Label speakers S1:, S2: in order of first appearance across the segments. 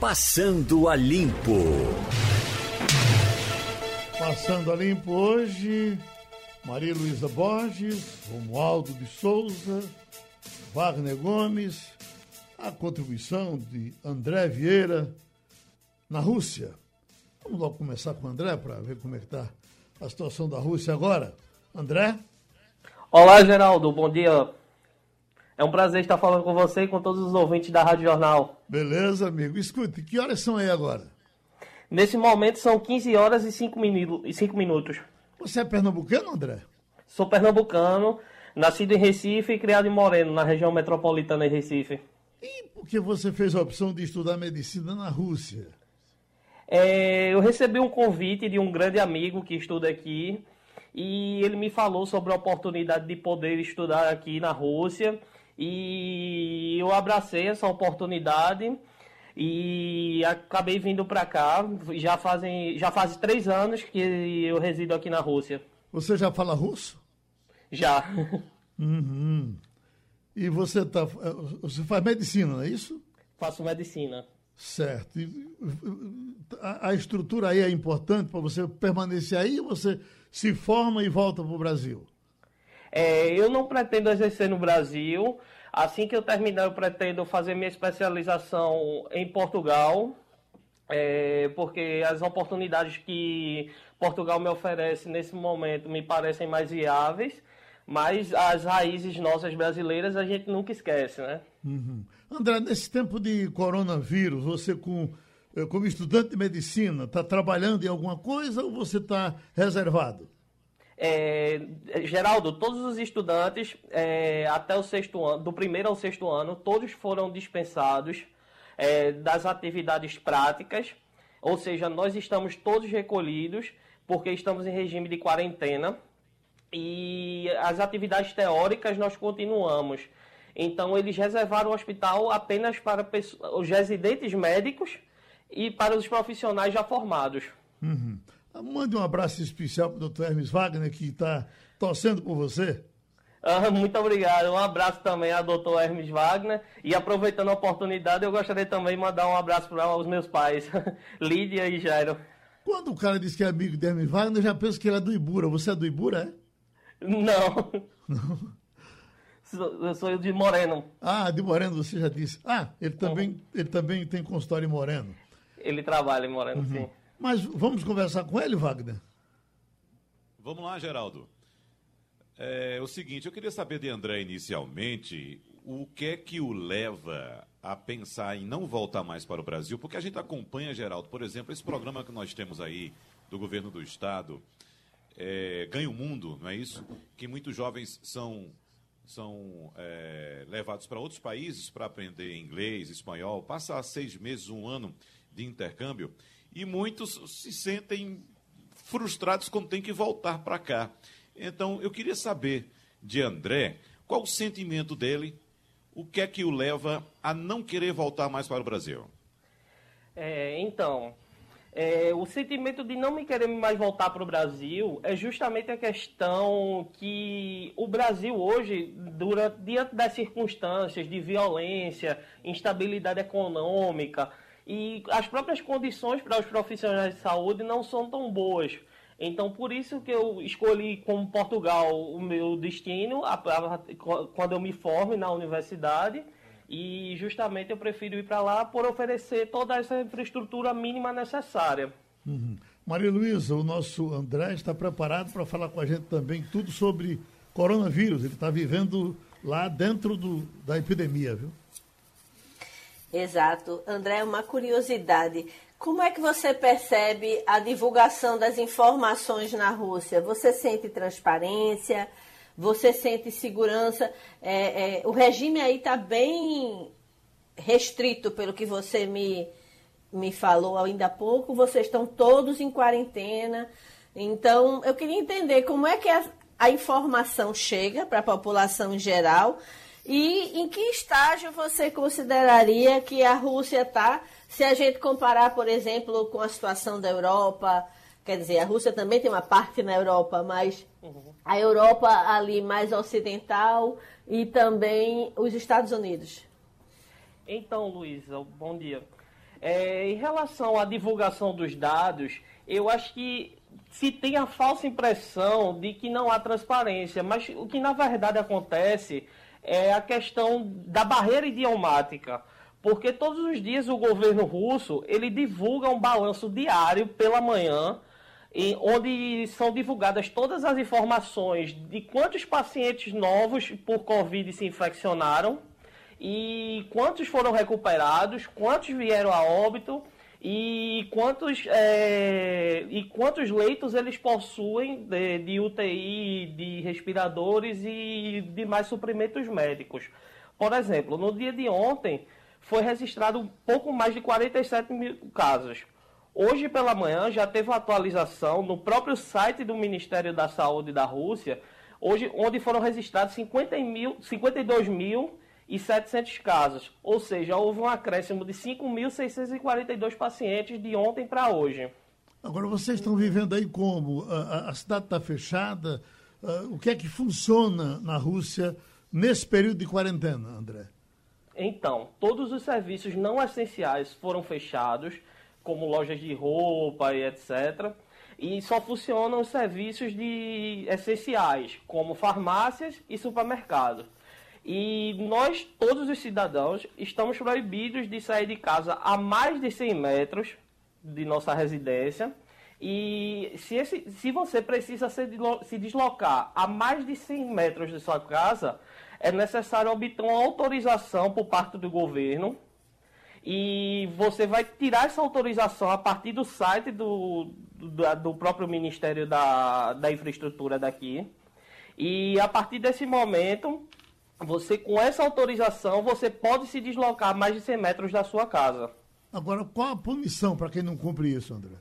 S1: Passando a Limpo.
S2: Passando a Limpo hoje, Maria Luísa Borges, Romualdo de Souza, Wagner Gomes, a contribuição de André Vieira na Rússia. Vamos logo começar com o André para ver como é que está a situação da Rússia agora. André?
S3: Olá, Geraldo, bom dia. É um prazer estar falando com você e com todos os ouvintes da Rádio Jornal.
S2: Beleza, amigo. Escute, que horas são aí agora?
S3: Nesse momento são 15 horas e 5 minutos.
S2: Você é pernambucano, André?
S3: Sou pernambucano, nascido em Recife e criado em Moreno, na região metropolitana de Recife.
S2: E por que você fez a opção de estudar medicina na Rússia?
S3: É, eu recebi um convite de um grande amigo que estuda aqui e ele me falou sobre a oportunidade de poder estudar aqui na Rússia e eu abracei essa oportunidade e acabei vindo para cá. Já fazem já faz três anos que eu resido aqui na Rússia.
S2: Você já fala russo?
S3: Já.
S2: Uhum. E você tá você faz medicina, não é isso?
S3: Faço medicina.
S2: Certo. E a, a estrutura aí é importante para você permanecer aí ou você se forma e volta para o Brasil?
S3: É, eu não pretendo exercer no Brasil. Assim que eu terminar, eu pretendo fazer minha especialização em Portugal, é, porque as oportunidades que Portugal me oferece nesse momento me parecem mais viáveis, mas as raízes nossas brasileiras a gente nunca esquece, né?
S2: Uhum. André, nesse tempo de coronavírus, você com, eh, como estudante de medicina, está trabalhando em alguma coisa ou você está reservado?
S3: É, Geraldo, todos os estudantes é, até o sexto ano, do primeiro ao sexto ano, todos foram dispensados é, das atividades práticas, ou seja, nós estamos todos recolhidos porque estamos em regime de quarentena e as atividades teóricas nós continuamos. Então eles reservaram o hospital apenas para os residentes médicos e para os profissionais já formados.
S2: Uhum. Mande um abraço especial para o doutor Hermes Wagner, que está torcendo por você.
S3: Ah, muito obrigado. Um abraço também ao doutor Hermes Wagner. E aproveitando a oportunidade, eu gostaria também de mandar um abraço para os meus pais, Lídia e Jairo.
S2: Quando o cara diz que é amigo de Hermes Wagner, eu já penso que ele é do Ibura. Você é do Ibura,
S3: é? Não. Não. Eu sou de Moreno.
S2: Ah, de Moreno, você já disse. Ah, ele também, uhum. ele também tem consultório em Moreno.
S3: Ele trabalha em Moreno, uhum. sim.
S2: Mas vamos conversar com ele, Wagner?
S4: Vamos lá, Geraldo. É o seguinte, eu queria saber de André inicialmente o que é que o leva a pensar em não voltar mais para o Brasil, porque a gente acompanha, Geraldo, por exemplo, esse programa que nós temos aí do governo do estado, é, Ganha o Mundo, não é isso? Que muitos jovens são, são é, levados para outros países para aprender inglês, espanhol, passar seis meses, um ano de intercâmbio e muitos se sentem frustrados quando tem que voltar para cá. Então, eu queria saber de André qual o sentimento dele, o que é que o leva a não querer voltar mais para o Brasil.
S3: É, então, é, o sentimento de não me querer mais voltar para o Brasil é justamente a questão que o Brasil hoje, durante, diante das circunstâncias de violência, instabilidade econômica, e as próprias condições para os profissionais de saúde não são tão boas. Então, por isso que eu escolhi como Portugal o meu destino, a, a, quando eu me forme na universidade, e justamente eu prefiro ir para lá por oferecer toda essa infraestrutura mínima necessária.
S2: Uhum. Maria Luísa, o nosso André está preparado para falar com a gente também tudo sobre coronavírus. Ele está vivendo lá dentro do, da epidemia, viu?
S5: Exato. André, uma curiosidade. Como é que você percebe a divulgação das informações na Rússia? Você sente transparência? Você sente segurança? É, é, o regime aí está bem restrito, pelo que você me, me falou ainda há pouco. Vocês estão todos em quarentena. Então, eu queria entender como é que a, a informação chega para a população em geral e em que estágio você consideraria que a Rússia está, se a gente comparar, por exemplo, com a situação da Europa? Quer dizer, a Rússia também tem uma parte na Europa, mas a Europa ali mais ocidental e também os Estados Unidos.
S3: Então, Luísa, bom dia. É, em relação à divulgação dos dados, eu acho que se tem a falsa impressão de que não há transparência, mas o que na verdade acontece é a questão da barreira idiomática. Porque todos os dias o governo russo ele divulga um balanço diário pela manhã, em, onde são divulgadas todas as informações de quantos pacientes novos por Covid se infeccionaram e quantos foram recuperados, quantos vieram a óbito e quantos, é, e quantos leitos eles possuem de, de, UTI, de respiradores e demais suprimentos médicos. Por exemplo, no dia de ontem foi registrado um pouco mais de 47 mil casos. Hoje pela manhã já teve uma atualização no próprio site do Ministério da Saúde da Rússia, hoje, onde foram registrados 50 mil, 52 mil e 700 casos, ou seja, houve um acréscimo de 5.642 pacientes de ontem para hoje.
S2: Agora, vocês estão vivendo aí como? A, a cidade está fechada? O que é que funciona na Rússia nesse período de quarentena, André?
S3: Então, todos os serviços não essenciais foram fechados, como lojas de roupa e etc. E só funcionam os serviços de essenciais, como farmácias e supermercados. E nós, todos os cidadãos, estamos proibidos de sair de casa a mais de 100 metros de nossa residência. E se, esse, se você precisa se deslocar a mais de 100 metros de sua casa, é necessário obter uma autorização por parte do governo. E você vai tirar essa autorização a partir do site do, do, do próprio Ministério da, da Infraestrutura daqui. E a partir desse momento, você com essa autorização, você pode se deslocar mais de 100 metros da sua casa.
S2: Agora, qual a punição para quem não cumpre isso, André?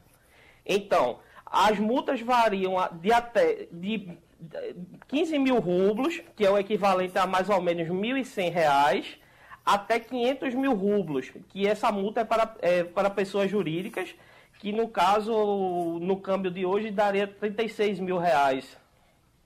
S3: Então, as multas variam de até de 15 mil rublos, que é o equivalente a mais ou menos 1.100 reais, até 500 mil rublos, que essa multa é para, é para pessoas jurídicas, que no caso, no câmbio de hoje, daria 36 mil reais.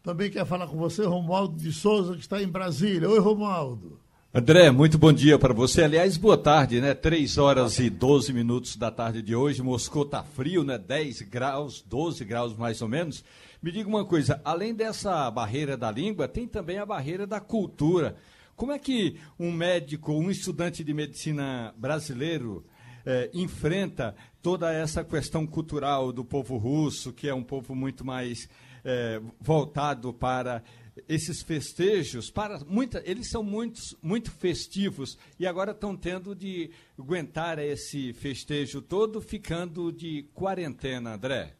S2: Também quer falar com você, Romualdo de Souza, que está em Brasília. Oi, Romualdo.
S6: André, muito bom dia para você. Aliás, boa tarde, né? 3 horas e 12 minutos da tarde de hoje. Moscou tá frio, né? 10 graus, 12 graus mais ou menos. Me diga uma coisa, além dessa barreira da língua, tem também a barreira da cultura. Como é que um médico, um estudante de medicina brasileiro eh, enfrenta toda essa questão cultural do povo russo, que é um povo muito mais é, voltado para esses festejos, para muita, eles são muitos, muito festivos e agora estão tendo de aguentar esse festejo todo, ficando de quarentena, André.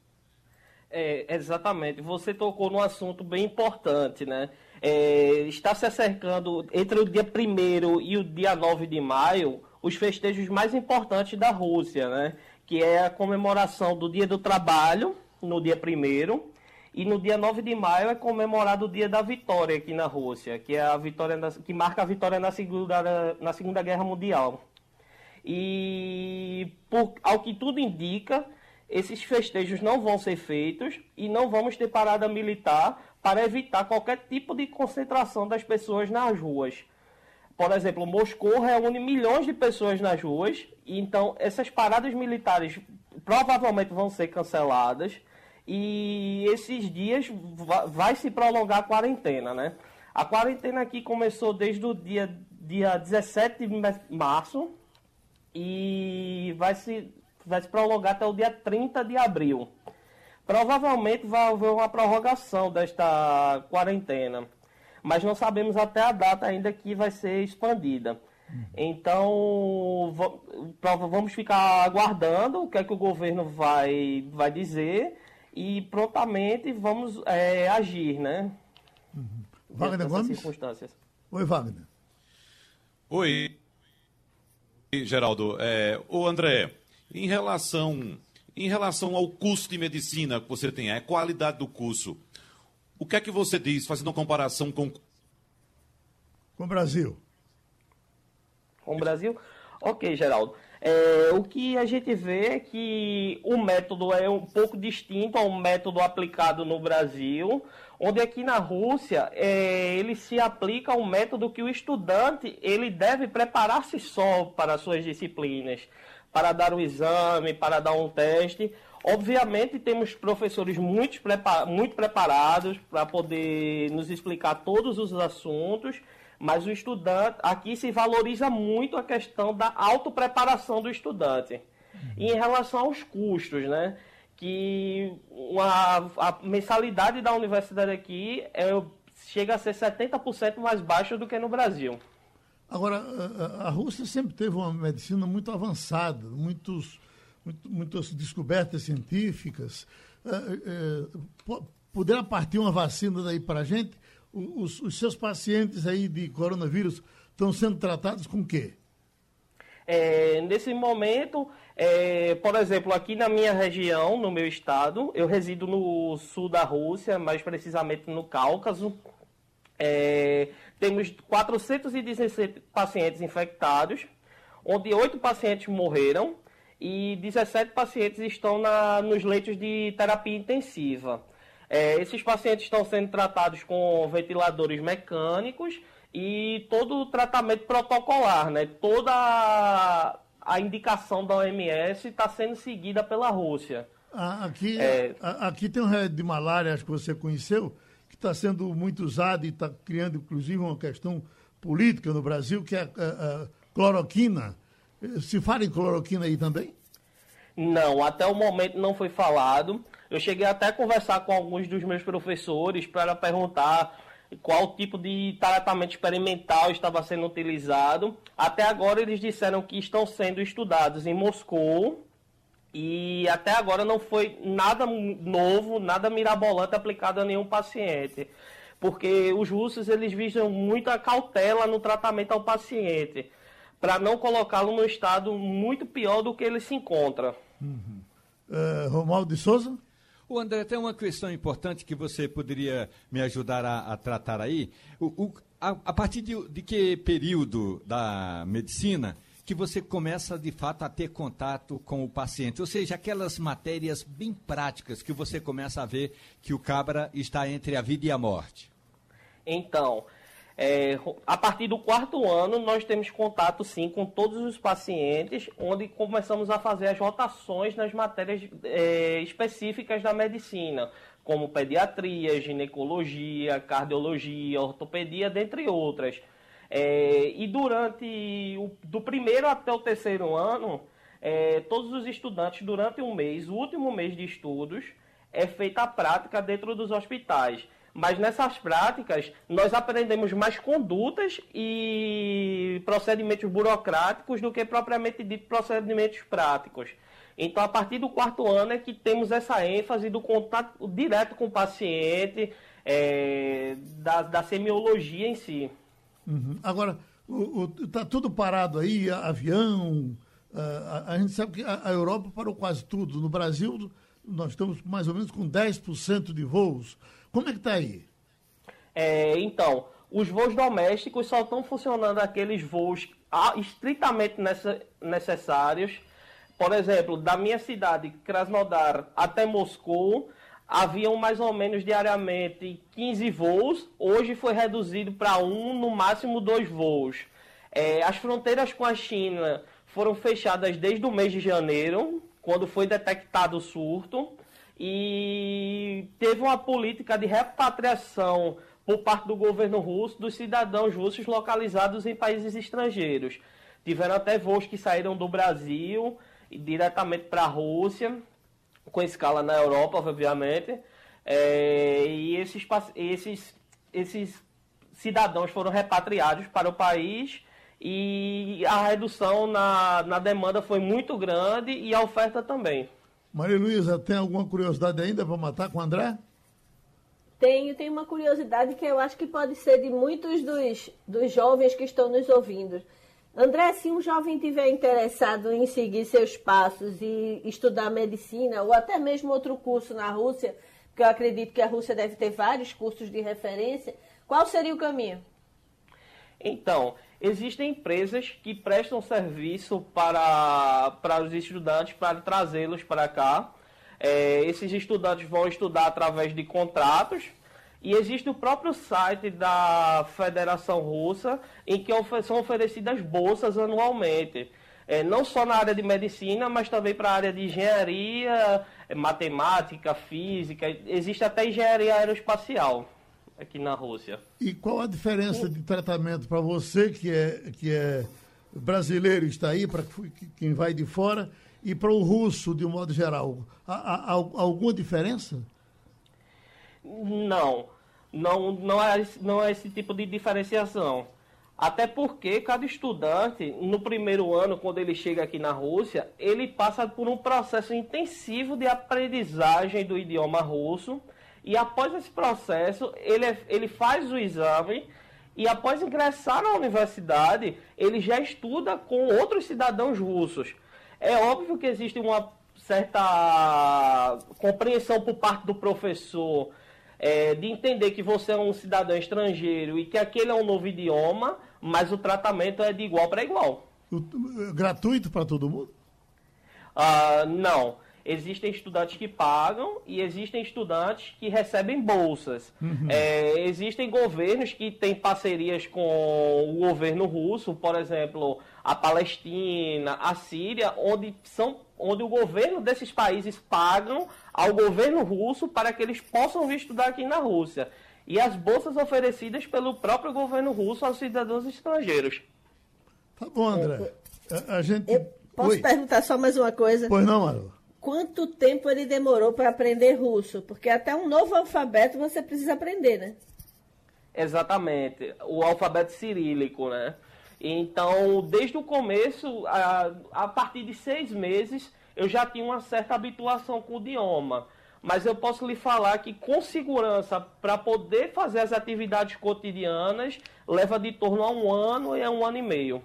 S3: É, exatamente. Você tocou num assunto bem importante, né? É, está se acercando entre o dia 1 e o dia 9 de maio os festejos mais importantes da Rússia, né? Que é a comemoração do Dia do Trabalho, no dia 1 e no dia 9 de maio é comemorado o Dia da Vitória aqui na Rússia, que é a vitória na, que marca a vitória na Segunda, na segunda Guerra Mundial. E por, ao que tudo indica, esses festejos não vão ser feitos e não vamos ter parada militar para evitar qualquer tipo de concentração das pessoas nas ruas. Por exemplo, Moscou reúne milhões de pessoas nas ruas, então essas paradas militares provavelmente vão ser canceladas e esses dias vai se prolongar a quarentena, né? A quarentena aqui começou desde o dia, dia 17 de março e vai se, vai se prolongar até o dia 30 de abril. Provavelmente vai haver uma prorrogação desta quarentena, mas não sabemos até a data ainda que vai ser expandida. Então, vamos ficar aguardando o que é que o governo vai, vai dizer e prontamente vamos é, agir, né?
S2: Uhum. Wagner Gomes?
S3: circunstâncias.
S2: Oi, Wagner.
S4: Oi, Geraldo. É, ô, André, em relação, em relação ao custo de medicina que você tem, a qualidade do curso, o que é que você diz, fazendo uma comparação com...
S2: Com o Brasil.
S3: Com o Brasil? Ok, Geraldo. É, o que a gente vê é que o método é um pouco distinto ao método aplicado no Brasil, onde aqui na Rússia é, ele se aplica um método que o estudante ele deve preparar-se só para suas disciplinas. para dar o exame, para dar um teste. Obviamente, temos professores muito, muito preparados para poder nos explicar todos os assuntos, mas o estudante, aqui se valoriza muito a questão da autopreparação do estudante. E em relação aos custos, né? Que uma, a mensalidade da universidade aqui é, chega a ser 70% mais baixa do que no Brasil.
S2: Agora, a, Rússia sempre teve uma medicina muito avançada, muitos muito, muitas descobertas científicas. É, é, poderá partir uma vacina daí para a gente? Os, os, seus pacientes aí de coronavírus estão sendo tratados com o quê?
S3: É, nesse momento, é, por exemplo, aqui na minha região, no meu estado, eu resido no sul da Rússia, mais precisamente no Cáucaso. É, temos 416 pacientes infectados, onde oito pacientes morreram e 17 pacientes estão na, nos leitos de terapia intensiva. É, esses pacientes estão sendo tratados com ventiladores mecânicos e todo o tratamento protocolar, né? Toda a, indicação da OMS está sendo seguida pela Rússia.
S2: Aqui, é... aqui tem um remédio de malária, acho que você conheceu, que está sendo muito usado e está criando, inclusive, uma questão política no Brasil, que é a, a, a cloroquina. Se fala em cloroquina aí também?
S3: Não, até o momento não foi falado. Eu cheguei até a conversar com alguns dos meus professores para perguntar qual tipo de tratamento experimental estava sendo utilizado. Até agora eles disseram que estão sendo estudados em Moscou e até agora não foi nada novo, nada mirabolante aplicado a nenhum paciente. Porque os russos eles visam muita cautela no tratamento ao paciente para não colocá-lo num estado muito pior do que ele se encontra.
S2: Uhum. Uh, Romualdo de Souza?
S6: O André, tem uma questão importante que você poderia me ajudar a, a tratar aí. O, o, a, a, partir de, de que período da medicina que você começa, de fato, a ter contato com o paciente? Ou seja, aquelas matérias bem práticas que você começa a ver que o cabra está entre a vida e a morte.
S3: Então, é, a partir do quarto ano, nós temos contato, sim, com todos os pacientes, onde começamos a fazer as rotações nas matérias é, específicas da medicina, como pediatria, ginecologia, cardiologia, ortopedia, dentre outras. É, e durante o, do primeiro até o terceiro ano, é, todos os estudantes, durante um mês, o último mês de estudos, é feita a prática dentro dos hospitais. Mas nessas práticas, nós aprendemos mais condutas e procedimentos burocráticos do que propriamente dito procedimentos práticos. Então, a partir do quarto ano é que temos essa ênfase do contato direto com o paciente, é, da, da, semiologia em si.
S2: Uhum. Agora, está tudo parado aí, avião. A, a, gente sabe que a, a Europa parou quase tudo. No Brasil, nós estamos mais ou menos com 10% de voos. Como é que está aí?
S3: É, então, os voos domésticos só estão funcionando aqueles voos estritamente necessários. Por exemplo, da minha cidade, Krasnodar, até Moscou, haviam mais ou menos diariamente 15 voos. Hoje foi reduzido para um, no máximo dois voos. É, as fronteiras com a China foram fechadas desde o mês de janeiro, quando foi detectado o surto e teve uma política de repatriação por parte do governo russo dos cidadãos russos localizados em países estrangeiros. Tiveram até voos que saíram do Brasil diretamente para a Rússia, com escala na Europa, obviamente. É, e esses, esses, esses cidadãos foram repatriados para o país e a redução na, na demanda foi muito grande e a oferta também.
S2: Maria Luísa, tem alguma curiosidade ainda para matar com o André?
S5: Tenho, tenho uma curiosidade que eu acho que pode ser de muitos dos, dos jovens que estão nos ouvindo. André, se um jovem tiver interessado em seguir seus passos e estudar medicina, ou até mesmo outro curso na Rússia, porque eu acredito que a Rússia deve ter vários cursos de referência, qual seria o caminho?
S3: Então, existem empresas que prestam serviço para, para os estudantes, para trazê-los para cá. É, esses estudantes vão estudar através de contratos. E existe o próprio site da Federação Russa, em que são oferecidas bolsas anualmente. é, não só na área de medicina, mas também para a área de engenharia, é, matemática, física, existe até engenharia aeroespacial aqui na Rússia.
S2: E qual a diferença de tratamento para você que é, que é brasileiro está aí, para quem vai de fora, e para o russo, de um modo geral? Há, há, há alguma diferença?
S3: Não, não, não, é, não é esse tipo de diferenciação. Até porque cada estudante, no primeiro ano, quando ele chega aqui na Rússia, ele passa por um processo intensivo de aprendizagem do idioma russo. E após esse processo, ele, é, ele faz o exame e após ingressar na universidade, ele já estuda com outros cidadãos russos. É óbvio que existe uma certa compreensão por parte do professor é, de entender que você é um cidadão estrangeiro e que aquele é um novo idioma, mas o tratamento é de igual para igual.
S2: gratuito para todo mundo?
S3: Uh, não. Existem estudantes que pagam e existem estudantes que recebem bolsas. Uhum. É, existem governos que têm parcerias com o governo russo, por exemplo, a Palestina, a Síria, onde, são, onde o governo desses países pagam ao governo russo para que eles possam vir estudar aqui na Rússia e as bolsas oferecidas pelo próprio governo russo aos cidadãos estrangeiros.
S2: Tá bom, André. A, a gente...
S5: Eu posso Oi. perguntar só mais uma coisa?
S2: Pois não, Maro.
S5: Quanto tempo ele demorou para aprender russo? Porque até um novo alfabeto você precisa aprender, né?
S3: Exatamente. O alfabeto cirílico, né? Então, desde o começo, a, a partir de seis meses, eu já tinha uma certa habituação com o idioma mas eu posso lhe falar que com segurança, para poder fazer as atividades cotidianas, leva de torno a um ano e a um ano e meio.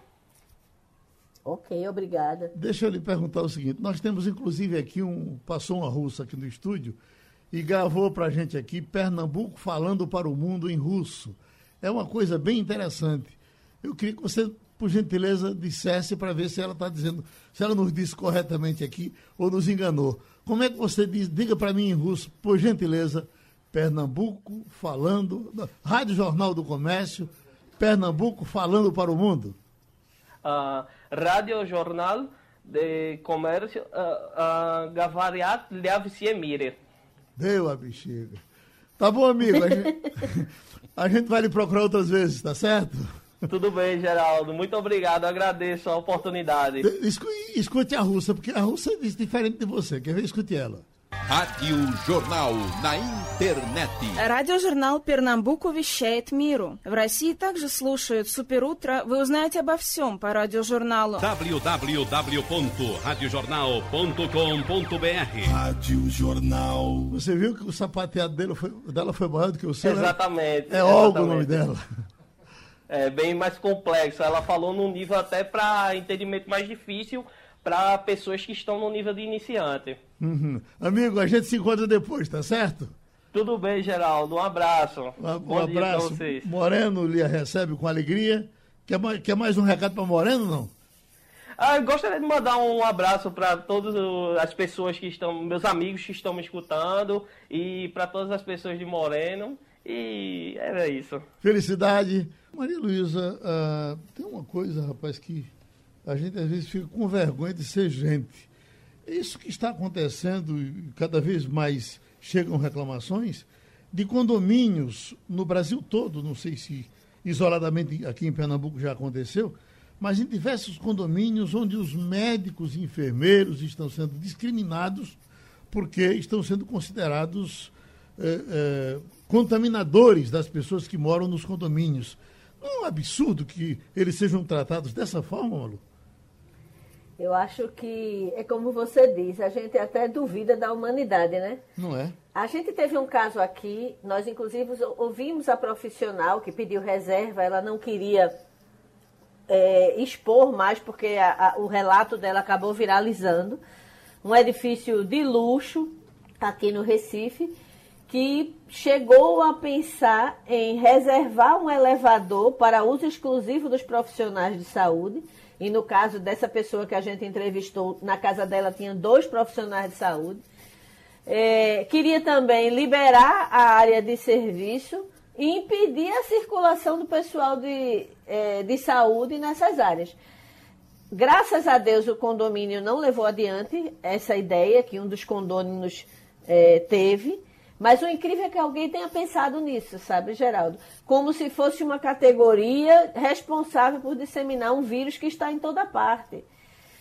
S5: Ok, obrigada.
S2: Deixa eu lhe perguntar o seguinte: nós temos inclusive aqui um. Passou uma russa aqui no estúdio e gravou para a gente aqui Pernambuco falando para o mundo em russo. É uma coisa bem interessante. Eu queria que você, por gentileza, dissesse para ver se ela está dizendo, se ela nos disse corretamente aqui ou nos enganou. Como é que você diz? Diga para mim em russo, por gentileza, Pernambuco falando, Rádio Jornal do Comércio, Pernambuco falando para o mundo.
S3: Uh, Rádio Jornal de Comércio, uh, uh, Gavariat Liavsiemire.
S2: Deu a bexiga. Tá bom, amigo. A gente, a gente vai lhe procurar outras vezes, tá certo?
S3: Tudo bem, Geraldo. Muito obrigado. agradeço a oportunidade.
S2: Escute a russa, porque a russa é diferente de você. Quer ver? Escute ela.
S1: Rádio Jornal на интернете.
S7: Радиожурнал «Пернамбуку» вещает миру. В России также слушают «Суперутро». Вы узнаете обо всем по радиожурналу.
S1: www.radiojornal.com.br
S2: Rádio Você viu que o sapateado dela foi, dela foi maior do que o seu?
S3: Né? Exatamente.
S2: É Olga o nome dela
S3: é bem mais complexo. Ela falou num nível até para entendimento mais difícil para pessoas que estão no nível de iniciante.
S2: Uhum. Amigo, a gente se encontra depois, tá certo?
S3: Tudo bem, Geraldo. Um abraço.
S2: Um, um abraço. vocês. Moreno lhe recebe com alegria. Quer mais, quer mais um recado para Moreno, não?
S3: Ah, gostaria de mandar um abraço para todas as pessoas que estão, meus amigos que estão me escutando e para todas as pessoas de Moreno. E era isso.
S2: Felicidade. Maria Luísa, uh, tem uma coisa, rapaz, que a gente às vezes fica com vergonha de ser gente. Isso que está acontecendo, e cada vez mais chegam reclamações, de condomínios no Brasil todo, não sei se isoladamente aqui em Pernambuco já aconteceu, mas em diversos condomínios onde os médicos e enfermeiros estão sendo discriminados porque estão sendo considerados eh, eh, contaminadores das pessoas que moram nos condomínios. Não é um absurdo que eles sejam tratados dessa forma, Malu?
S5: Eu acho que é como você diz, a gente até duvida da humanidade, né?
S2: Não é?
S5: A gente teve um caso aqui, nós inclusive ouvimos a profissional que pediu reserva, ela não queria é, expor mais, porque a, a, o relato dela acabou viralizando. Um edifício de luxo aqui no Recife que chegou a pensar em reservar um elevador para uso exclusivo dos profissionais de saúde. E no caso dessa pessoa que a gente entrevistou, na casa dela tinha dois profissionais de saúde. É, queria também liberar a área de serviço e impedir a circulação do pessoal de, é, de saúde nessas áreas. graças a Deus o condomínio não levou adiante essa ideia que um dos condôminos é, teve. Mas o incrível é que alguém tenha pensado nisso, sabe, Geraldo? Como se fosse uma categoria responsável por disseminar um vírus que está em toda parte.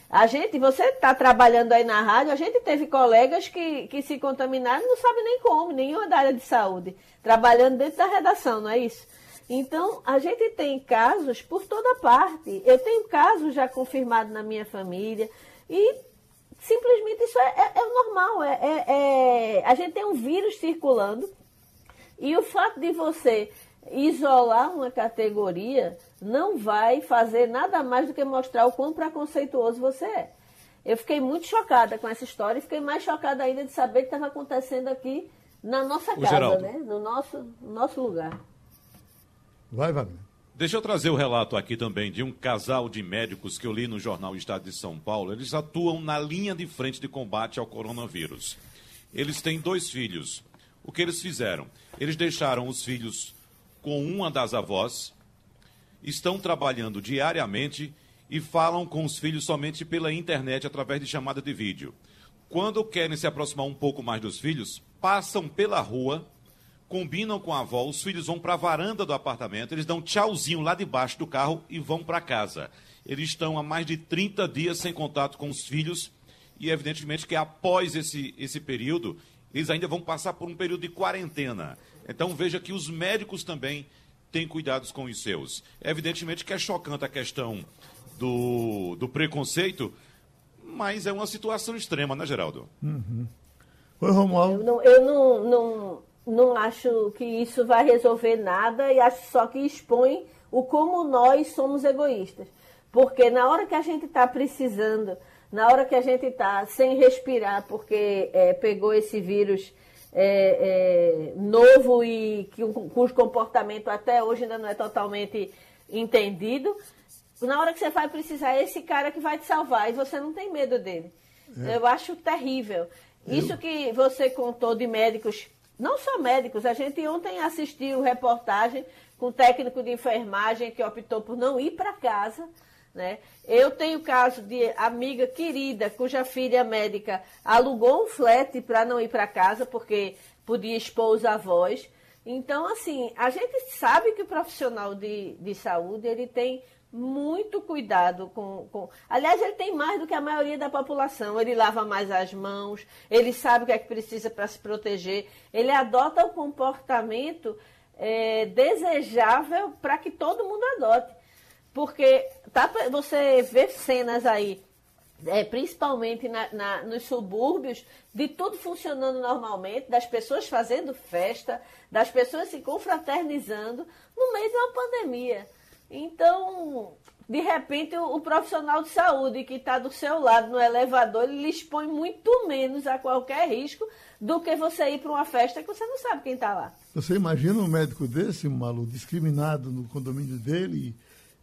S5: A gente, você está trabalhando aí na rádio, a gente teve colegas que, que se contaminaram, não sabe nem como, nenhuma da área de saúde, trabalhando dentro da redação, não é isso? Então, a gente tem casos por toda parte. Eu tenho casos já confirmados na minha família e simplesmente isso é, é, é normal. É, é, é, a gente tem um vírus circulando e o fato de você isolar uma categoria não vai fazer nada mais do que mostrar o quão preconceituoso você é. Eu fiquei muito chocada com essa história e fiquei mais chocada ainda de saber que estava acontecendo aqui na nossa o casa, Geraldo. né? no, nosso, no nosso lugar.
S2: Vai, Wagner.
S4: Deixa eu trazer o relato aqui também de um casal de médicos que eu li no jornal Estado de São Paulo. Eles atuam na linha de frente de combate ao coronavírus. Eles têm dois filhos. O que eles fizeram? Eles deixaram os filhos com uma das avós, estão trabalhando diariamente e falam com os filhos somente pela internet através de chamada de vídeo. Quando querem se aproximar um pouco mais dos filhos, passam pela rua combinam com a avó, os filhos vão para a varanda do apartamento, eles dão tchauzinho lá debaixo do carro e vão para casa. Eles estão há mais de 30 dias sem contato com os filhos e, evidentemente, que após esse, esse período, eles ainda vão passar por um período de quarentena. Então, veja que os médicos também têm cuidados com os seus. Evidentemente que é chocante a questão do, do preconceito, mas é uma situação extrema, né, Geraldo?
S2: Uhum. Oi, Romualdo.
S5: Eu não, eu não, não não acho que isso vai resolver nada e acho só que expõe o como nós somos egoístas. Porque na hora que a gente está precisando, na hora que a gente está sem respirar, porque é, pegou esse vírus é, é, novo e que, cujo comportamento até hoje ainda não é totalmente entendido, na hora que você vai precisar, é esse cara que vai te salvar e você não tem medo dele. É. Eu acho terrível. Isso que você contou de médicos não só médicos, a gente ontem assistiu reportagem com técnico de enfermagem que optou por não ir para casa. Né? Eu tenho caso de amiga querida cuja filha médica alugou um flat para não ir para casa porque podia expor os avós. Então, assim, a gente sabe que o profissional de, de saúde ele tem muito cuidado com, com, Aliás, ele tem mais do que a maioria da população. Ele lava mais as mãos, ele sabe o que é que precisa para se proteger, ele adota o comportamento é, desejável para que todo mundo adote. Porque tá, você vê cenas aí, é, principalmente na, na, nos subúrbios, de tudo funcionando normalmente, das pessoas fazendo festa, das pessoas se confraternizando no meio de uma pandemia. Então, de repente, o, o profissional de saúde que está do seu lado no elevador, ele lhe expõe muito menos a qualquer risco do que você ir para uma festa que você não sabe quem está lá.
S2: Você imagina um médico desse, Malu, discriminado no condomínio dele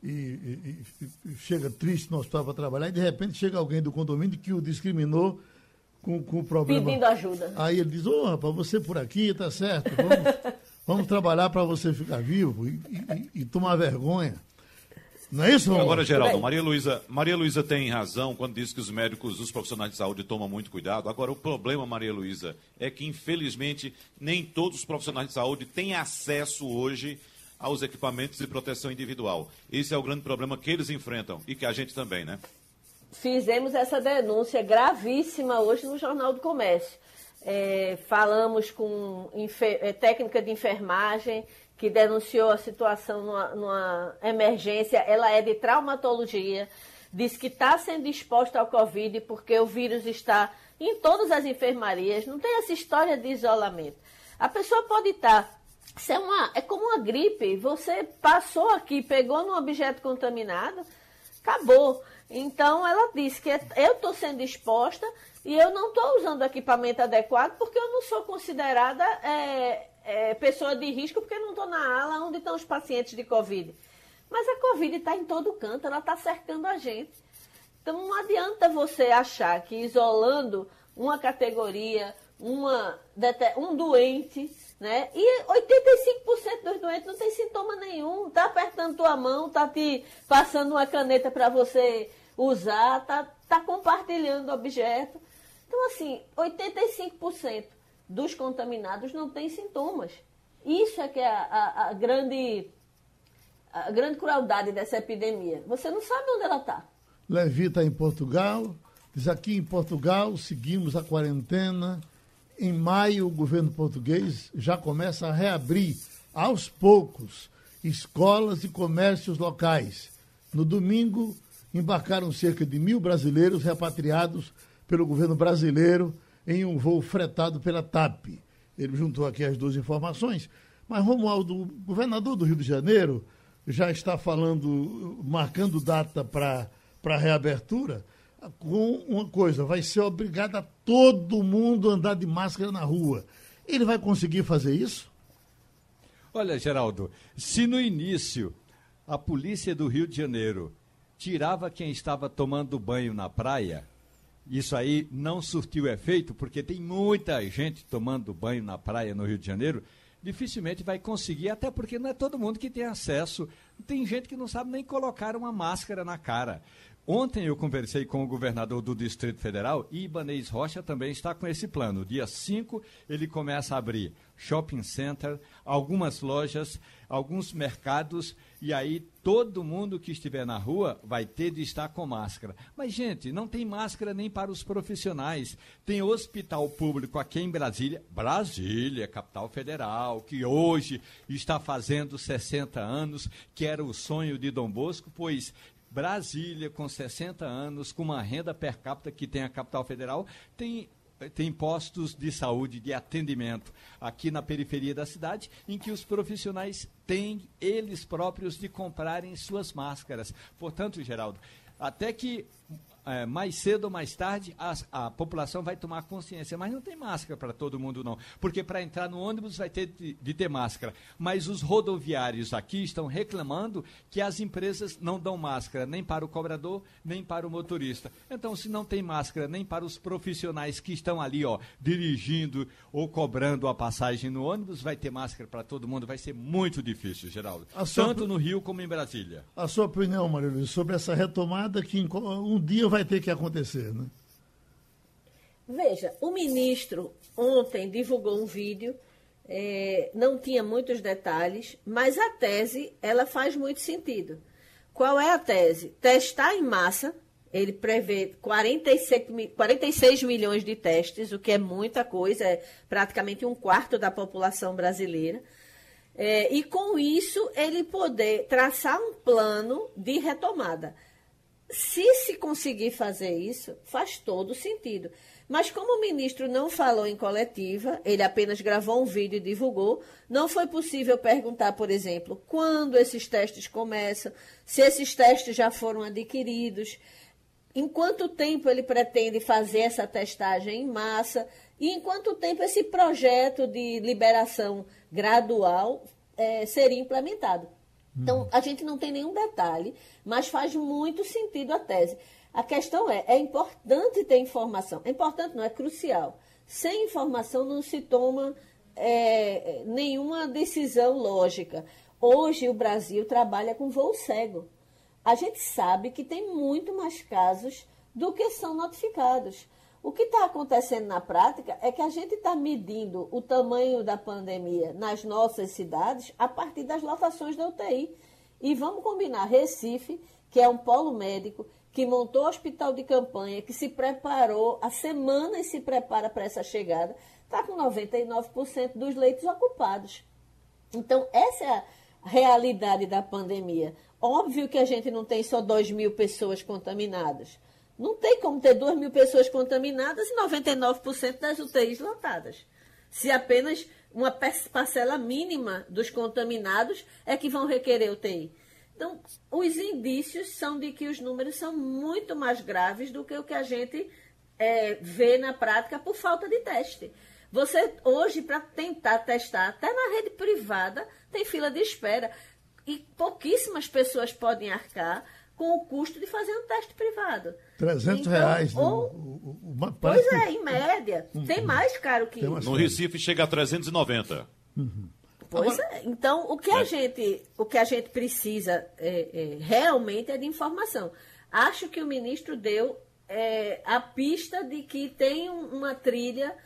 S2: e, e, e, e chega triste no hospital para trabalhar e de repente chega alguém do condomínio que o discriminou com, com o problema.
S5: Pedindo ajuda.
S2: Aí ele diz, ô oh, rapaz, você por aqui, tá certo, vamos... Vamos trabalhar para você ficar vivo e, e, e, tomar vergonha. Não é isso, Romulo?
S4: Agora, Geraldo, Maria Luísa, Maria Luísa tem razão quando diz que os médicos, os profissionais de saúde tomam muito cuidado. Agora, o problema, Maria Luísa, é que, infelizmente, nem todos os profissionais de saúde têm acesso hoje aos equipamentos de proteção individual. Esse é o grande problema que eles enfrentam e que a gente também, né?
S5: Fizemos essa denúncia gravíssima hoje no Jornal do Comércio é, falamos com é, técnica de enfermagem que denunciou a situação numa, numa emergência. Ela é de traumatologia, diz que está sendo exposta ao Covid porque o vírus está em todas as enfermarias. Não tem essa história de isolamento. A pessoa pode estar. Tá, é, uma, é como uma gripe. Você passou aqui, pegou num objeto contaminado, acabou. Então ela disse que eu estou sendo exposta e eu não estou usando equipamento adequado porque eu não sou considerada é, é, pessoa de risco porque não estou na ala onde estão os pacientes de Covid. Mas a Covid está em todo canto, ela está cercando a gente. Então não adianta você achar que isolando uma categoria, uma, um doente, né? E 85% dos doentes não tem sintoma nenhum, tá apertando tua mão, tá te passando uma caneta para você usar, está tá compartilhando objeto. Então, assim, 85% dos contaminados não têm sintomas. Isso é que é a, a, a grande a grande crueldade dessa epidemia. Você não sabe onde ela está.
S2: Levi está em Portugal. Diz aqui em Portugal, seguimos a quarentena. Em maio, o governo português já começa a reabrir, aos poucos, escolas e comércios locais. No domingo, embarcaram cerca de mil brasileiros repatriados pelo governo brasileiro em um voo fretado pela TAP. Ele juntou aqui as duas informações. Mas Romualdo, governador do Rio de Janeiro, já está falando, marcando data para a reabertura, com uma coisa, vai ser obrigado a todo mundo andar de máscara na rua. Ele vai conseguir fazer isso?
S6: Olha, Geraldo, se no início a polícia do Rio de Janeiro tirava quem estava tomando banho na praia, isso aí não surtiu efeito, porque tem muita gente tomando banho na praia no Rio de Janeiro, dificilmente vai conseguir, até porque não é todo mundo que tem acesso. Tem gente que não sabe nem colocar uma máscara na cara. Ontem eu conversei com o governador do Distrito Federal e Ibanez Rocha também está com esse plano. Dia 5 ele começa a abrir shopping center, algumas lojas, alguns mercados e aí todo mundo que estiver na rua vai ter de estar com máscara. Mas gente, não tem máscara nem para os profissionais. Tem hospital público aqui em Brasília, Brasília, capital federal, que hoje está fazendo 60 anos, que era o sonho de Dom Bosco, pois Brasília, com 60 anos, com uma renda per capita que tem a capital federal, tem tem postos de saúde, de atendimento aqui na periferia da cidade, em que os profissionais têm eles próprios de comprarem suas máscaras. Portanto, Geraldo, até que é, mais cedo ou mais tarde a, a, população vai tomar consciência. Mas não tem máscara para todo mundo, não. Porque para entrar no ônibus vai ter de, de, ter máscara. Mas os rodoviários aqui estão reclamando que as empresas não dão máscara nem para o cobrador, nem para o motorista. Então, se não tem máscara nem para os profissionais que estão ali, ó, dirigindo ou cobrando a passagem no ônibus, vai ter máscara para todo mundo. Vai ser muito difícil, Geraldo. Tanto no Rio como em Brasília.
S2: A sua opinião, Maria Luiz, sobre essa retomada que um dia vai ter que acontecer, né?
S5: Veja, o ministro ontem divulgou um vídeo, é, não tinha muitos detalhes, mas a tese ela faz muito sentido. Qual é a tese? Testar em massa, ele prevê 46, 46 milhões de testes, o que é muita coisa, é praticamente um quarto da população brasileira. É, e com isso ele poder traçar um plano de retomada. Se se conseguir fazer isso, faz todo sentido. Mas como o ministro não falou em coletiva, ele apenas gravou um vídeo e divulgou, não foi possível perguntar, por exemplo, quando esses testes começam, se esses testes já foram adquiridos, em quanto tempo ele pretende fazer essa testagem em massa e em quanto tempo esse projeto de liberação gradual é, seria implementado. Então, a gente não tem nenhum detalhe, mas faz muito sentido a tese. A questão é, é importante ter informação. É importante, não é crucial. Sem informação não se toma é, nenhuma decisão lógica. Hoje o Brasil trabalha com voo cego. A gente sabe que tem muito mais casos do que são notificados. O que está acontecendo na prática é que a gente está medindo o tamanho da pandemia nas nossas cidades a partir das lotações da UTI. E vamos combinar, Recife, que é um polo médico, que montou hospital de campanha, que se preparou, há semanas se prepara para essa chegada, está com 99% dos leitos ocupados. Então, essa é a realidade da pandemia. Óbvio que a gente não tem só 2 mil pessoas contaminadas. Não tem como ter 2 mil pessoas contaminadas e 99% das UTIs lotadas. Se apenas uma parcela mínima dos contaminados é que vão requerer UTI. Então, os indícios são de que os números são muito mais graves do que o que a gente é, vê na prática por falta de teste. Você, hoje, para tentar testar, até na rede privada, tem fila de espera. E pouquíssimas pessoas podem arcar com o custo de fazer um teste privado.
S2: 300 então, reais.
S5: Ou, o, o, pois é, em média. Uhum. Tem mais caro que isso.
S4: No Recife chega a 390.
S5: Uhum. Pois Agora, é. Então, o que, é. A gente, o que a gente precisa é, é, realmente é de informação. Acho que o ministro deu é, a pista de que tem uma trilha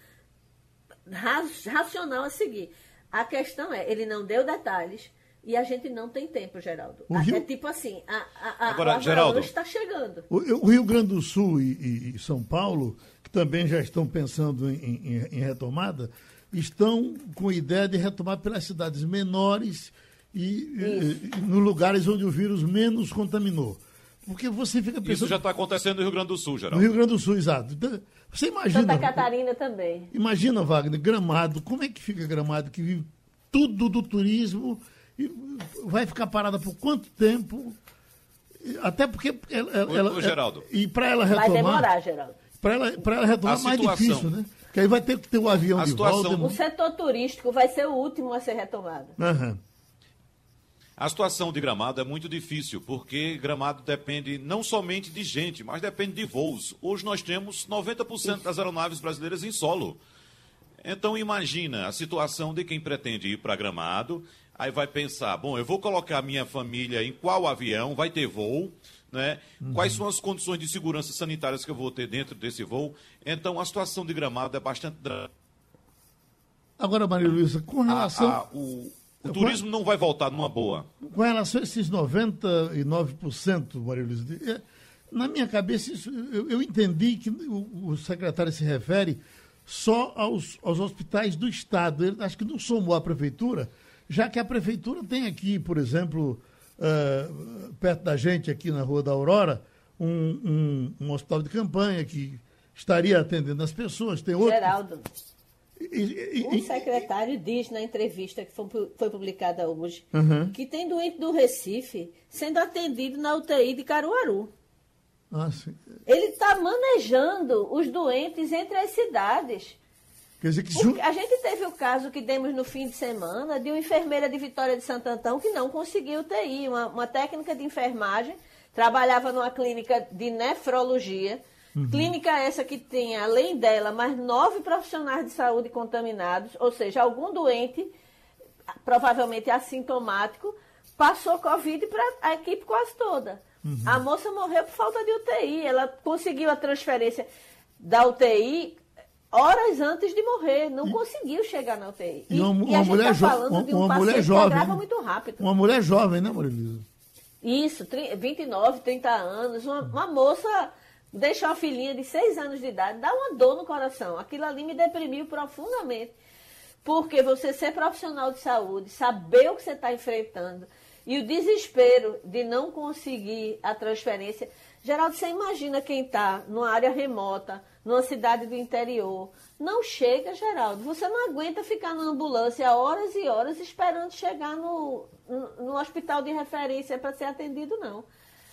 S5: racional a seguir. A questão é, ele não deu detalhes e a gente não tem tempo, Geraldo. O Rio... É tipo assim, a, a,
S4: Agora, a Geraldo,
S5: está chegando.
S2: O, o, Rio Grande do Sul e, e, São Paulo, que também já estão pensando em, em, em retomada, estão com a ideia de retomar pelas cidades menores e, e, nos lugares onde o vírus menos contaminou. Porque você fica pensando. Isso
S4: já está acontecendo no Rio Grande do Sul, Geraldo.
S2: No Rio Grande do Sul, exato. Então, você imagina.
S5: Santa Catarina também.
S2: Imagina, Wagner, gramado. Como é que fica gramado que vive tudo do turismo e vai ficar parada por quanto tempo? Até porque ela, ela,
S4: o, o Geraldo.
S2: e para ela retomar. Vai
S5: demorar, Geraldo.
S2: Para ela, ela retomar é mais difícil, né? Porque aí vai ter que ter o um avião a de situação... volta.
S5: O setor turístico vai ser o último a ser retomado.
S2: Uhum.
S4: A situação de Gramado é muito difícil, porque Gramado depende não somente de gente, mas depende de voos. Hoje nós temos 90% das aeronaves brasileiras em solo. Então imagina a situação de quem pretende ir para Gramado, aí vai pensar, bom, eu vou colocar minha família em qual avião, vai ter voo, né? Uhum. Quais são as condições de segurança sanitárias que eu vou ter dentro desse voo? Então a situação de Gramado é bastante
S2: Agora, Maria Luísa, com relação. A, a,
S4: o, o turismo não vai voltar numa boa.
S2: Com relação a esses 99%, Maria Luiz, é, na minha cabeça, isso, eu, eu, entendi que o, o, secretário se refere só aos, aos hospitais do Estado. Ele acho que não somou a prefeitura, já que a prefeitura tem aqui, por exemplo, uh, perto da gente, aqui na Rua da Aurora, um, um, um hospital de campanha que estaria atendendo as pessoas. Tem outro.
S5: Geraldo. O secretário diz na entrevista que foi, publicada hoje uhum. que tem doente do Recife sendo atendido na UTI de Caruaru.
S2: Ah,
S5: Ele está manejando os doentes entre as cidades.
S2: Quer dizer que...
S5: A gente teve o caso que demos no fim de semana de uma enfermeira de Vitória de Santo Antão que não conseguiu UTI, uma, uma técnica de enfermagem, trabalhava numa clínica de nefrologia Uhum. Clínica essa que tem, além dela, mais nove profissionais de saúde contaminados, ou seja, algum doente, provavelmente assintomático, passou Covid para a equipe quase toda. Uhum. A moça morreu por falta de UTI. Ela conseguiu a transferência da UTI horas antes de morrer. Não e, conseguiu chegar na UTI.
S2: E, uma, e uma mulher, tá falando uma, de um uma mulher jovem. Que muito rápido. Uma mulher jovem, né, Marilisa?
S5: Isso, 29, 30 anos. Uma, uma moça deixar a filhinha de seis anos de idade, dá uma dor no coração. Aquilo ali me deprimiu profundamente. Porque você ser profissional de saúde, saber o que você está enfrentando e o desespero de não conseguir a transferência. Geraldo, você imagina quem está numa área remota, numa cidade do interior. Não chega, Geraldo. Você não aguenta ficar na ambulância horas e horas esperando chegar no, no, hospital de referência para ser atendido, não.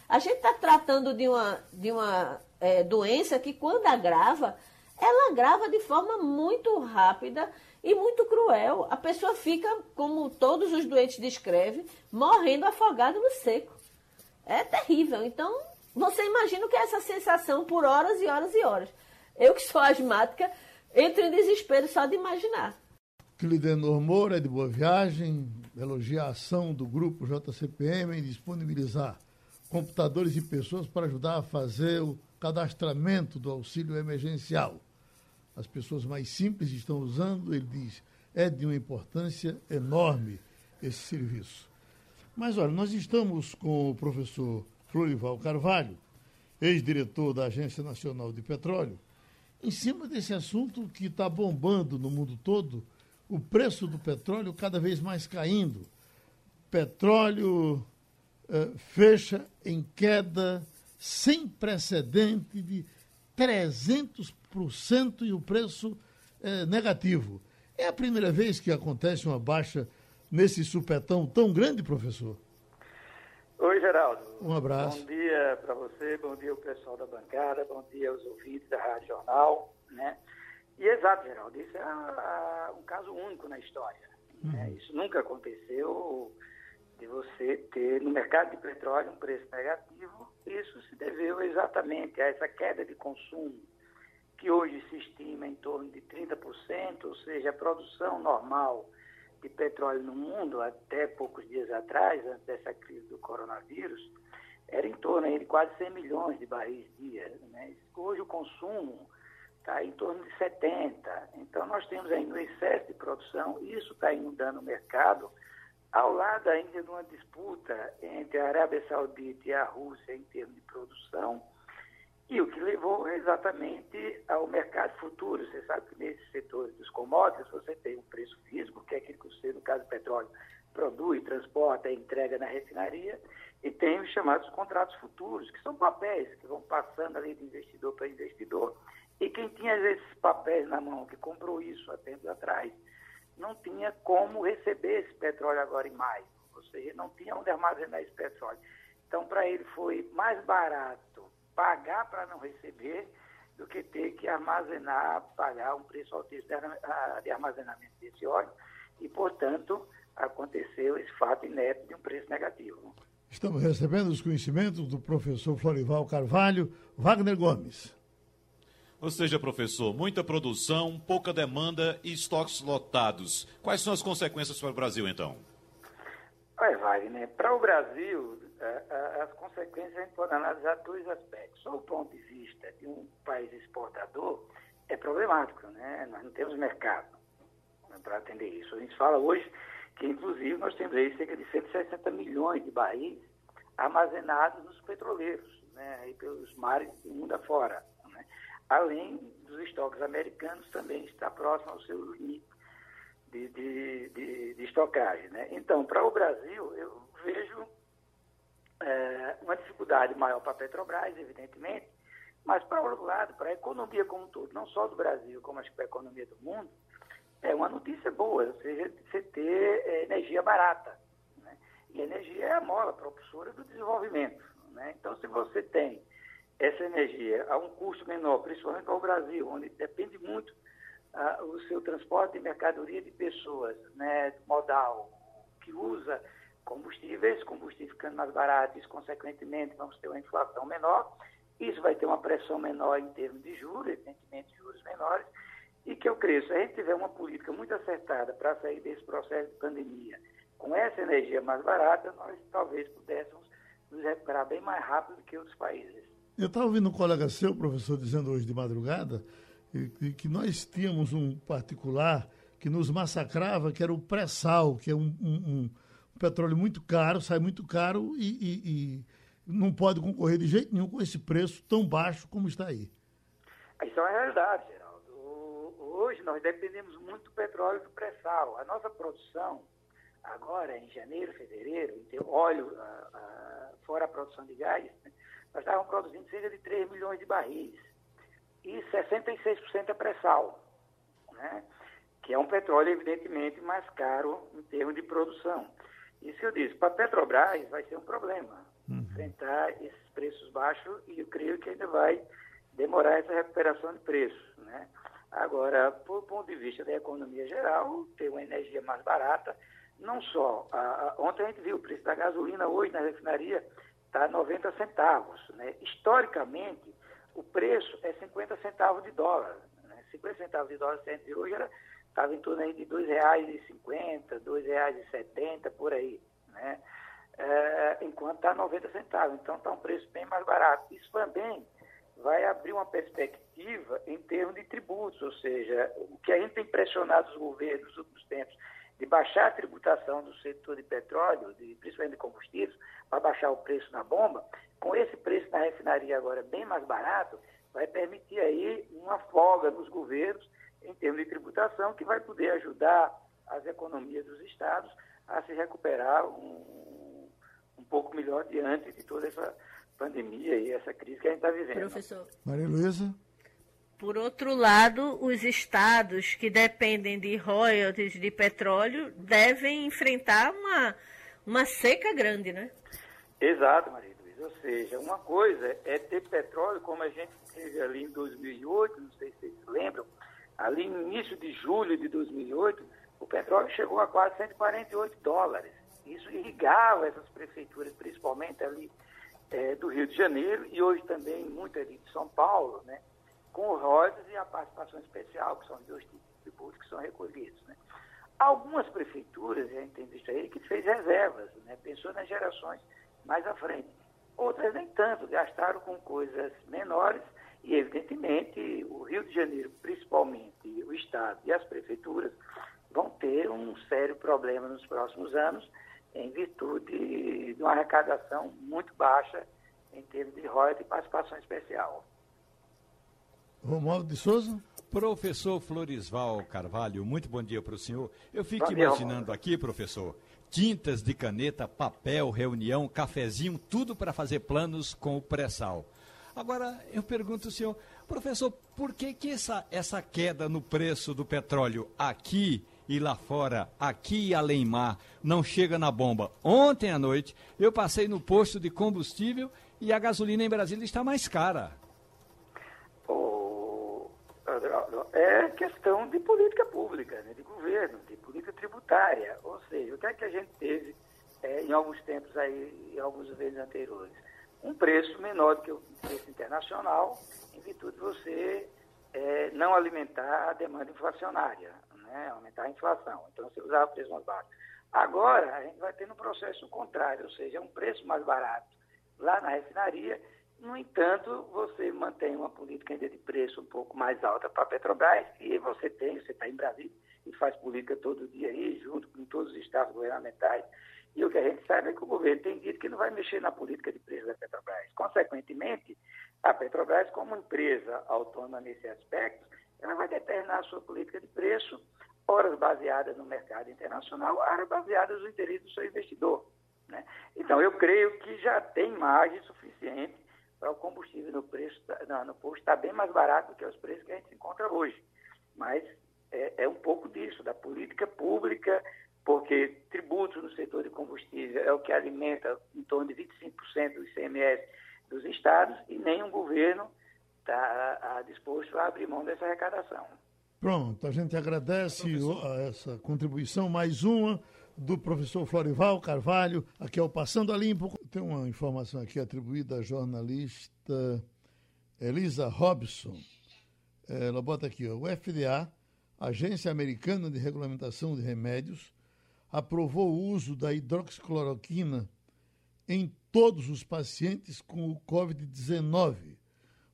S5: A gente está tratando de uma, de uma é, doença que, quando agrava, ela agrava de forma muito rápida e muito cruel. A pessoa fica, como todos os doentes descrevem, morrendo afogado no seco. É terrível. Então, você imagina o que é essa sensação por horas e horas e horas. Eu que sou asmática, entro em desespero só de imaginar.
S2: Clidenor Moura, é de Boa Viagem, elogia a ação do grupo JCPM em disponibilizar computadores e pessoas para ajudar a fazer o cadastramento do auxílio emergencial. As pessoas mais simples estão usando, ele diz, é de uma importância enorme esse serviço. Mas olha, nós estamos com o professor Florival Carvalho, ex-diretor da Agência Nacional de Petróleo, em cima desse assunto que está bombando no mundo todo, o preço do petróleo cada vez mais caindo. Petróleo eh, fecha em queda sem precedente de 300% e o preço eh, negativo. É a primeira vez que acontece uma baixa nesse supetão tão grande, professor?
S8: Oi, Geraldo.
S2: Um abraço.
S8: Bom dia para você, bom dia ao pessoal da bancada, bom dia aos ouvintes da Rádio Jornal. Né? E exato, Geraldo, isso é um caso único na história. Né? Uhum. Né? Isso nunca aconteceu de você ter no mercado de petróleo um preço negativo, isso se deveu exatamente a essa queda de consumo, que hoje se estima em torno de 30%, ou seja, a produção normal de petróleo no mundo, até poucos dias atrás, antes dessa crise do coronavírus, era em torno de quase 100 milhões de barris dia. Né? Hoje o consumo está em torno de 70. Então nós temos ainda um excesso de produção, isso está inundando o mercado, ao lado ainda de uma disputa entre a Arábia Saudita e a Rússia em termos de produção, e o que levou exatamente ao mercado futuro. Você sabe que nesses setores dos commodities você tem um preço físico, que é aquilo que você, no caso do petróleo, produz, transporta entrega na refinaria, e tem os chamados contratos futuros, que são papéis que vão passando ali de investidor para investidor. E quem tinha esses papéis na mão, que comprou isso há tempos atrás, não tinha como receber esse petróleo agora em maio, ou seja, não tinha onde armazenar esse petróleo. Então, para ele foi mais barato pagar para não receber do que ter que armazenar, pagar um preço altíssimo de armazenamento desse óleo e, portanto, aconteceu esse fato inédito de um preço negativo.
S2: Estamos recebendo os conhecimentos do professor Florival Carvalho, Wagner Gomes.
S4: Ou seja, professor, muita produção, pouca demanda e estoques lotados. Quais são as consequências para o Brasil, então?
S8: Olha, Wagner, para o Brasil, as consequências a gente pode analisar dois aspectos. Só o ponto de vista de um país exportador é problemático, né? Nós não temos mercado para atender isso. A gente fala hoje que, inclusive, nós temos aí cerca de 160 milhões de barris armazenados nos petroleiros, né? Aí pelos mares do mundo afora além dos estoques americanos, também está próximo ao seu limite de, de, de, de estocagem. Né? Então, para o Brasil, eu vejo é, uma dificuldade maior para a Petrobras, evidentemente, mas, para outro lado, para a economia como um todo, não só do Brasil, como acho que para a economia do mundo, é uma notícia boa, ou seja, você ter é, energia barata. Né? E energia é a mola propulsora do desenvolvimento. Né? Então, se você tem essa energia a um custo menor, principalmente para o Brasil, onde depende muito ah, o seu transporte de mercadoria de pessoas, né, modal, que usa combustíveis, combustíveis ficando mais baratos, consequentemente vamos ter uma inflação menor, isso vai ter uma pressão menor em termos de juros, evidentemente juros menores, e que eu creio, se a gente tiver uma política muito acertada para sair desse processo de pandemia, com essa energia mais barata, nós talvez pudéssemos nos recuperar bem mais rápido do que outros países.
S2: Eu estava ouvindo um colega seu, professor, dizendo hoje de madrugada, que nós tínhamos um particular que nos massacrava, que era o pré-sal, que é um, um, petróleo muito caro, sai muito caro e, e, e, não pode concorrer de jeito nenhum com esse preço tão baixo como está aí.
S8: Isso é uma realidade, Geraldo. Hoje nós dependemos muito do petróleo do pré-sal. A nossa produção, agora em janeiro, fevereiro, óleo, fora a produção de gás, né, nós estávamos produzindo cerca de 3 milhões de barris. E 66% é pré-sal, né? que é um petróleo, evidentemente, mais caro em termos de produção. Isso que eu disse, para a Petrobras vai ser um problema uhum. enfrentar esses preços baixos e eu creio que ainda vai demorar essa recuperação de preços. Né? Agora, por ponto de vista da economia geral, ter uma energia mais barata, não só. A, a, ontem a gente viu o preço da gasolina hoje na refinaria está 90 centavos. Né? Historicamente, o preço é 50 centavos de dólar. Né? 50 centavos de dólar hoje estava em torno aí de R$ 2,50, R$ 2,70, por aí. Né? É, enquanto está 90 centavos. Então está um preço bem mais barato. Isso também vai abrir uma perspectiva em termos de tributos, ou seja, o que a gente tem pressionado os governos nos últimos tempos de baixar a tributação do setor de petróleo, de, principalmente de combustíveis, para baixar o preço na bomba, com esse preço na refinaria agora bem mais barato, vai permitir aí uma folga nos governos em termos de tributação, que vai poder ajudar as economias dos estados a se recuperar um, um pouco melhor diante de toda essa pandemia e essa crise que a gente está vivendo.
S5: Professor.
S2: Maria Luísa.
S5: Por outro lado, os estados que dependem de royalties de petróleo devem enfrentar uma, uma seca grande, né?
S8: Exato, Maria Luiz. Ou seja, uma coisa é ter petróleo, como a gente teve ali em 2008, não sei se vocês ali no início de julho de 2008, o petróleo chegou a quase 148 dólares. Isso irrigava essas prefeituras, principalmente ali é, do Rio de Janeiro e hoje também muito ali de São Paulo, né? com royalties e a participação especial, que são os dois tipos de tributos que são recolhidos. Né? Algumas prefeituras, a gente tem visto aí, que fez reservas, né? pensou nas gerações mais à frente. outras nem tanto, gastaram com coisas menores e, evidentemente, o Rio de Janeiro, principalmente o Estado e as prefeituras, vão ter um sério problema nos próximos anos em virtude de uma arrecadação muito baixa em termos de royalties e participação especial.
S2: Romualdo de Souza?
S6: Professor Florisval Carvalho, muito bom dia para o senhor. Eu fico dia, imaginando Romualdo. aqui, professor, tintas de caneta, papel, reunião, cafezinho, tudo para fazer planos com o pré-sal. Agora, eu pergunto ao senhor, professor, por que, que essa, essa queda no preço do petróleo aqui e lá fora, aqui e além mar, não chega na bomba? Ontem à noite, eu passei no posto de combustível e a gasolina em Brasília está mais cara.
S8: é questão de política pública, né, de governo, de política tributária. Ou seja, o que é que a gente teve é, em alguns tempos aí, em alguns vezes anteriores? Um preço menor do que o preço internacional, em virtude de você é, não alimentar a demanda inflacionária, né, aumentar a inflação. Então, você usava preço mais baixo. Agora, a gente vai ter um processo contrário, ou seja, um preço mais barato lá na refinaria no entanto, você mantém uma política ainda de preço um pouco mais alta para a Petrobras e você tem, você está em Brasília e faz política todo dia aí, junto com todos os estados governamentais. E o que a gente sabe é que o governo tem dito que não vai mexer na política de preço da Petrobras. Consequentemente, a Petrobras, como empresa autônoma nesse aspecto, ela vai determinar a sua política de preço, horas baseadas no mercado internacional, horas baseadas no interesse do seu investidor. Né? Então, eu creio que já tem margem suficiente para o combustível no preço não, no posto está bem mais barato do que os preços que a gente encontra hoje. Mas é, é um pouco disso, da política pública, porque tributos no setor de combustível é o que alimenta em torno de 25% do ICMS dos estados e nenhum governo está disposto a abrir mão dessa arrecadação.
S2: Pronto, a gente agradece essa contribuição, mais uma do professor Florival Carvalho, aqui é o Passando a Limpo. Tem uma informação aqui atribuída à jornalista Elisa Robson. Ela bota aqui, ó, o FDA, Agência Americana de Regulamentação de Remédios, aprovou o uso da hidroxicloroquina em todos os pacientes com o Covid-19.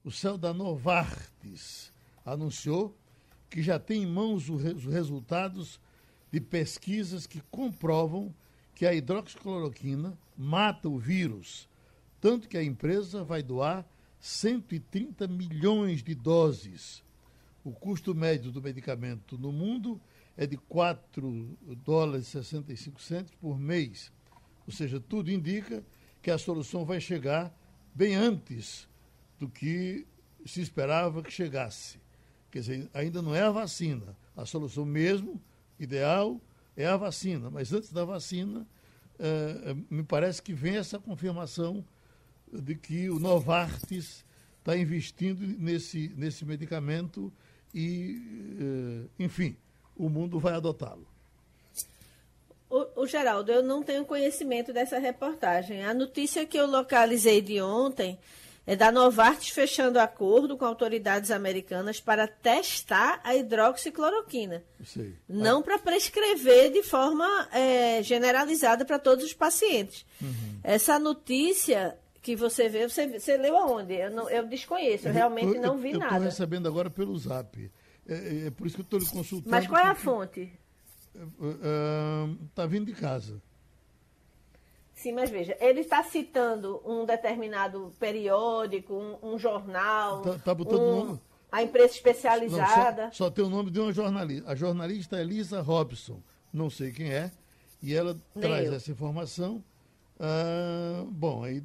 S2: O céu da Novartis anunciou que já tem em mãos os resultados de pesquisas que comprovam que a hidroxicloroquina mata o vírus, tanto que a empresa vai doar 130 milhões de doses. O custo médio do medicamento no mundo é de 4 dólares e 65 centos por mês. Ou seja, tudo indica que a solução vai chegar bem antes do que se esperava que chegasse. Quer dizer, ainda não é a vacina. A solução mesmo ideal é a vacina, mas antes da vacina, eh, me parece que vem essa confirmação de que o Novartis está investindo nesse, nesse medicamento e, eh, enfim, o mundo vai adotá-lo.
S5: O, o, Geraldo, eu não tenho conhecimento dessa reportagem. A notícia que eu localizei de ontem é da Novartis fechando acordo com autoridades americanas para testar a hidroxicloroquina.
S2: Sei.
S5: Não ah. para prescrever de forma é, generalizada para todos os pacientes. Uhum. Essa notícia que você vê, você, você leu aonde? Eu, não, eu desconheço, eu realmente eu, não vi
S2: eu,
S5: nada.
S2: Estou recebendo agora pelo zap. É, é, é por isso que eu estou lhe consultando.
S5: Mas qual é a fonte?
S2: Está vindo de casa.
S5: Sim, mas veja, ele está citando um determinado periódico, um, um jornal,
S2: tá, tá botando um, nome...
S5: a imprensa especializada.
S2: Não, só, só, tem o nome de uma jornalista. A jornalista é Elisa Robson, não sei quem é, e ela Nem traz eu. essa informação. Ah, bom, aí.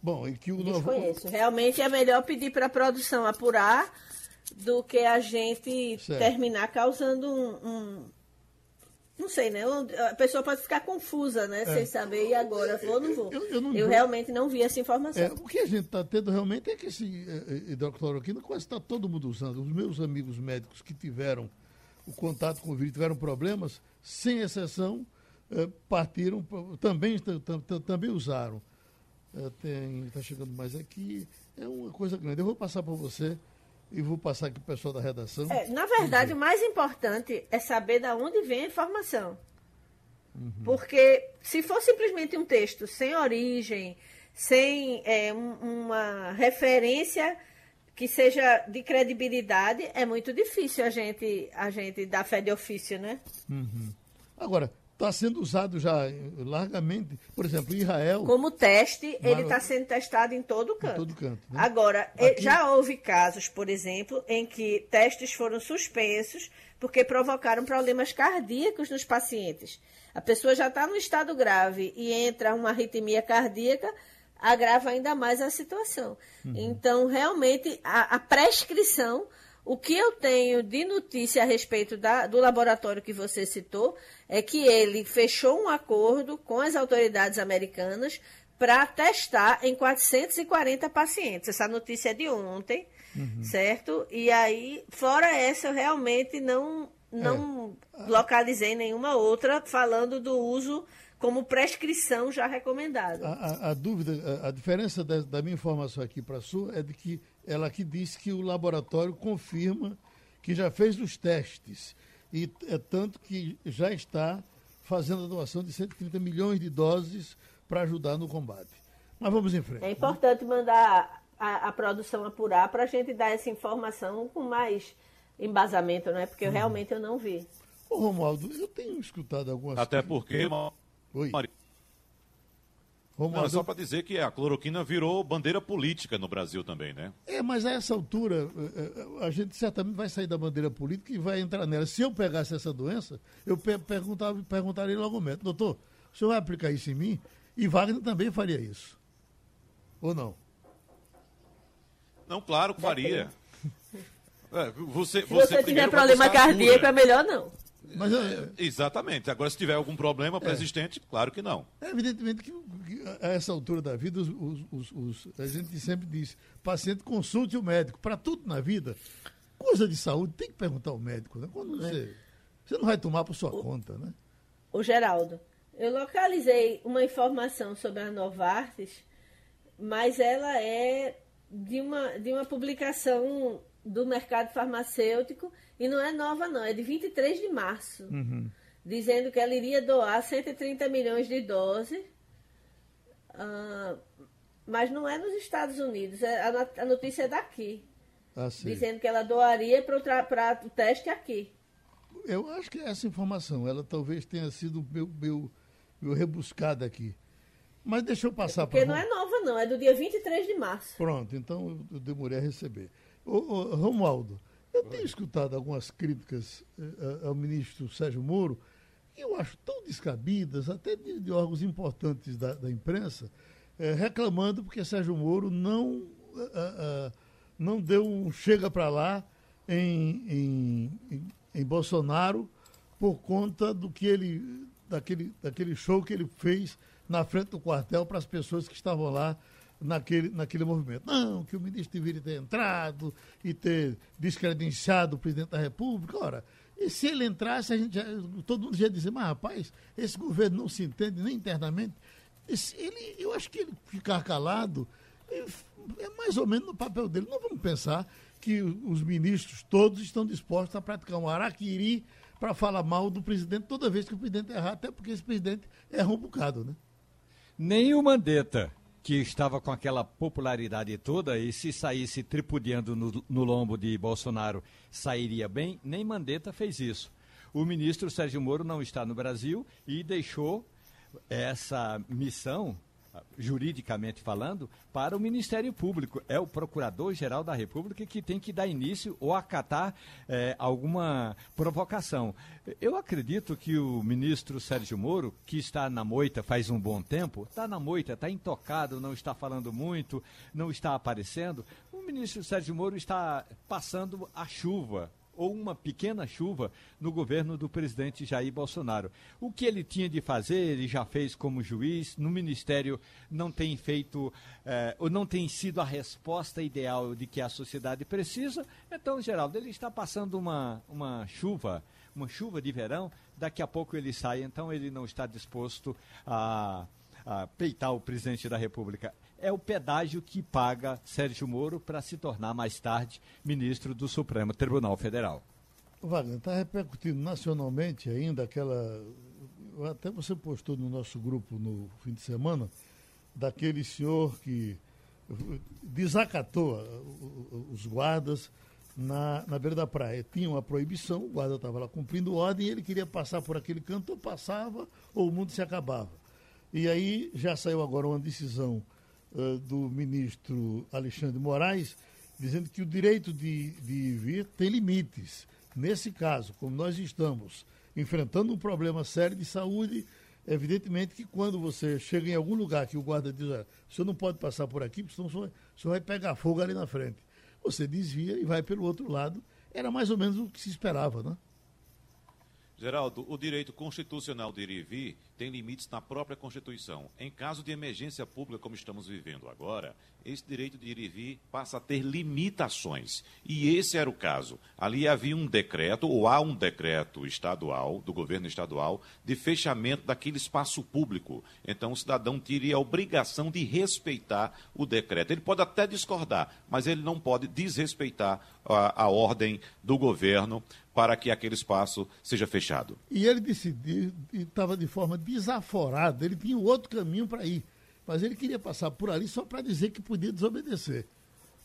S2: Bom, e que o
S5: Desconheço. Novo... Realmente é melhor pedir para a produção apurar do que a gente certo. terminar causando um, um não sei, né? A pessoa pode ficar confusa, né? É. Sem saber, e agora? Vou ou não vou? Eu, eu, não eu realmente não vi essa informação.
S2: É, o que a gente está tendo realmente é que esse é, é, hidrocloroquina quase está todo mundo usando. Os meus amigos médicos que tiveram o contato com o vírus, tiveram problemas, sem exceção, é, partiram, também, também usaram. Está chegando mais aqui. É uma coisa grande. Eu vou passar para você e vou passar aqui para o pessoal da redação.
S5: É, na verdade, o mais importante é saber de onde vem a informação. Uhum. Porque se for simplesmente um texto sem origem, sem é, um, uma referência que seja de credibilidade, é muito difícil a gente, a gente dar fé de ofício, né?
S2: Uhum. Agora, está sendo usado já largamente, por exemplo, Israel.
S5: Como teste, mas... ele está sendo testado em todo canto. Em
S2: todo canto. Né?
S5: Agora, Aqui... já houve casos, por exemplo, em que testes foram suspensos porque provocaram problemas cardíacos nos pacientes. A pessoa já está no estado grave e entra uma arritmia cardíaca, agrava ainda mais a situação. Uhum. Então, realmente, a, a, prescrição, o que eu tenho de notícia a respeito da, do laboratório que você citou, é que ele fechou um acordo com as autoridades americanas para testar em 440 pacientes. Essa notícia é de ontem, uhum. certo? E aí, fora essa, eu realmente não, não é. localizei nenhuma outra falando do uso como prescrição já recomendada.
S2: A, a, a dúvida, a, a diferença da, da, minha informação aqui para a sua é de que ela aqui diz que o laboratório confirma que já fez os testes e é tanto que já está fazendo a doação de 130 milhões de doses para ajudar no combate. Mas vamos em frente.
S5: É importante né? mandar a, a, produção apurar para a gente dar essa informação com mais embasamento, não é? Porque eu, uhum. realmente eu não vi.
S2: Ô Romualdo, eu tenho escutado algumas
S4: Até porque, Oi. Não, é só para dizer que a cloroquina virou bandeira política no Brasil também, né?
S2: É, mas a essa altura, é, é, a gente certamente vai sair da bandeira política e vai entrar nela. Se eu pegasse essa doença, eu perguntava, perguntaria logo mesmo, doutor, o senhor vai aplicar isso em mim? E Wagner também faria isso. Ou não?
S4: Não, claro que faria. É, você,
S5: Se você, você tiver problema cardíaco, é melhor não.
S4: Mas, é, exatamente. Agora, se tiver algum problema persistente, é. claro que não.
S2: É evidentemente que, que, a essa altura da vida, os, os, os, a gente sempre diz, paciente consulte o médico. Para tudo na vida, coisa de saúde, tem que perguntar ao médico. Né? Quando você, é. você não vai tomar por sua o, conta, né?
S5: O Geraldo, eu localizei uma informação sobre a Novartis, mas ela é de uma, de uma publicação do mercado farmacêutico e não é nova, não, é de 23 de março. Uhum. Dizendo que ela iria doar 130 milhões de doses. Uh, mas não é nos Estados Unidos, é, a, notícia é daqui. Ah, dizendo que ela doaria para o teste aqui.
S2: Eu acho que essa informação, ela talvez tenha sido meu, meu, meu rebuscada aqui. Mas deixa eu passar
S5: para. Porque não é nova, não, é do dia 23 de março.
S2: Pronto, então eu demorei a receber. Ô, ô, Romualdo, eu tenho escutado algumas críticas uh, ao ministro Sérgio Moro, que eu acho tão descabidas, até de, de órgãos importantes da, da imprensa, uh, reclamando porque Sérgio Moro não, uh, não deu um chega para lá em, em, em, em, Bolsonaro por conta do que ele, daquele, daquele show que ele fez na frente do quartel para as pessoas que estavam lá naquele, naquele movimento. Não, que o ministro deveria ter entrado e ter descredenciado o presidente da República. Ora, e se ele entrasse, a gente já, todo mundo já ia dizer, mas rapaz, esse governo não se entende nem internamente. Ele, eu acho que ele ficar calado é, é mais ou menos no papel dele. Não vamos pensar que os ministros todos estão dispostos a praticar um araquiri para falar mal do presidente toda vez que o presidente errar, até porque esse presidente erra um bocado, né?
S6: Nem o Mandetta que estava com aquela popularidade toda e se saísse tripudiando no, no lombo de Bolsonaro sairia bem, nem Mandetta fez isso. O ministro Sérgio Moro não está no Brasil e deixou essa missão juridicamente falando, para o Ministério Público. É o Procurador-Geral da República que tem que dar início ou acatar é, alguma provocação. Eu acredito que o ministro Sérgio Moro, que está na moita faz um bom tempo, está na moita, está intocado, não está falando muito, não está aparecendo. O ministro Sérgio Moro está passando a chuva ou uma pequena chuva no governo do presidente Jair Bolsonaro. O que ele tinha de fazer, ele já fez como juiz, no ministério não tem feito, eh, ou não tem sido a resposta ideal de que a sociedade precisa. Então, Geraldo, ele está passando uma, uma chuva, uma chuva de verão, daqui a pouco ele sai, então ele não está disposto a, a peitar o presidente da República é o pedágio que paga Sérgio Moro para se tornar mais tarde ministro do Supremo Tribunal Federal.
S2: Wagner, está repercutindo nacionalmente ainda aquela até você postou no nosso grupo no fim de semana, daquele senhor que desacatou os guardas na, na beira da praia. Tinha uma proibição, o guarda estava lá cumprindo ordem e ele queria passar por aquele canto, ou passava ou o mundo se acabava. E aí já saiu agora uma decisão uh, do ministro Alexandre Moraes dizendo que o direito de, de vir tem limites. Nesse caso, como nós estamos enfrentando um problema sério de saúde, evidentemente que quando você chega em algum lugar que o guarda diz, o senhor não pode passar por aqui, porque senão o senhor, vai pegar fogo ali na frente. Você desvia e vai pelo outro lado. Era mais ou menos o que se esperava, né?
S4: Geraldo, o direito constitucional de ir e vir tem limites na própria Constituição. Em caso de emergência pública, como estamos vivendo agora, esse direito de ir e vir passa a ter limitações. E esse era o caso. Ali havia um decreto, ou há um decreto estadual, do governo estadual, de fechamento daquele espaço público. Então, o cidadão teria a obrigação de respeitar o decreto. Ele pode até discordar, mas ele não pode desrespeitar a, a ordem do governo para que aquele espaço seja fechado.
S2: E ele decidiu, estava de forma desaforada, ele tinha outro caminho para ir. Mas ele queria passar por ali só para dizer que podia desobedecer.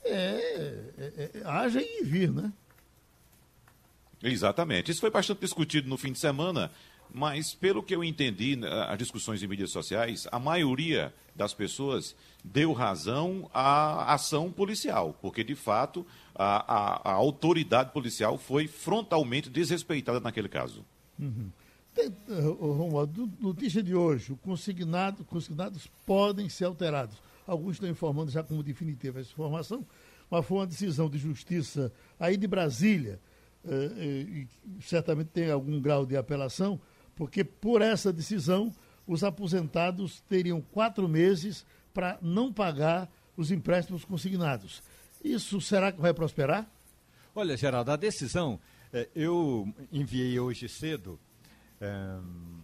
S2: É, é, é, haja e vir, né?
S4: Exatamente. Isso foi bastante discutido no fim de semana, mas pelo que eu entendi, né, as discussões em mídias sociais, a maioria das pessoas deu razão à ação policial, porque de fato a, a, a autoridade policial foi frontalmente desrespeitada naquele caso.
S2: Uhum. Tem, uh, notícia de hoje, consignado, consignados podem ser alterados. Alguns estão informando já como definitiva essa informação, mas foi uma decisão de justiça aí de Brasília, uh, e certamente tem algum grau de apelação, porque por essa decisão os aposentados teriam quatro meses para não pagar os empréstimos consignados. Isso será que vai prosperar?
S6: Olha, Geraldo, a decisão, eh, eu enviei hoje cedo um,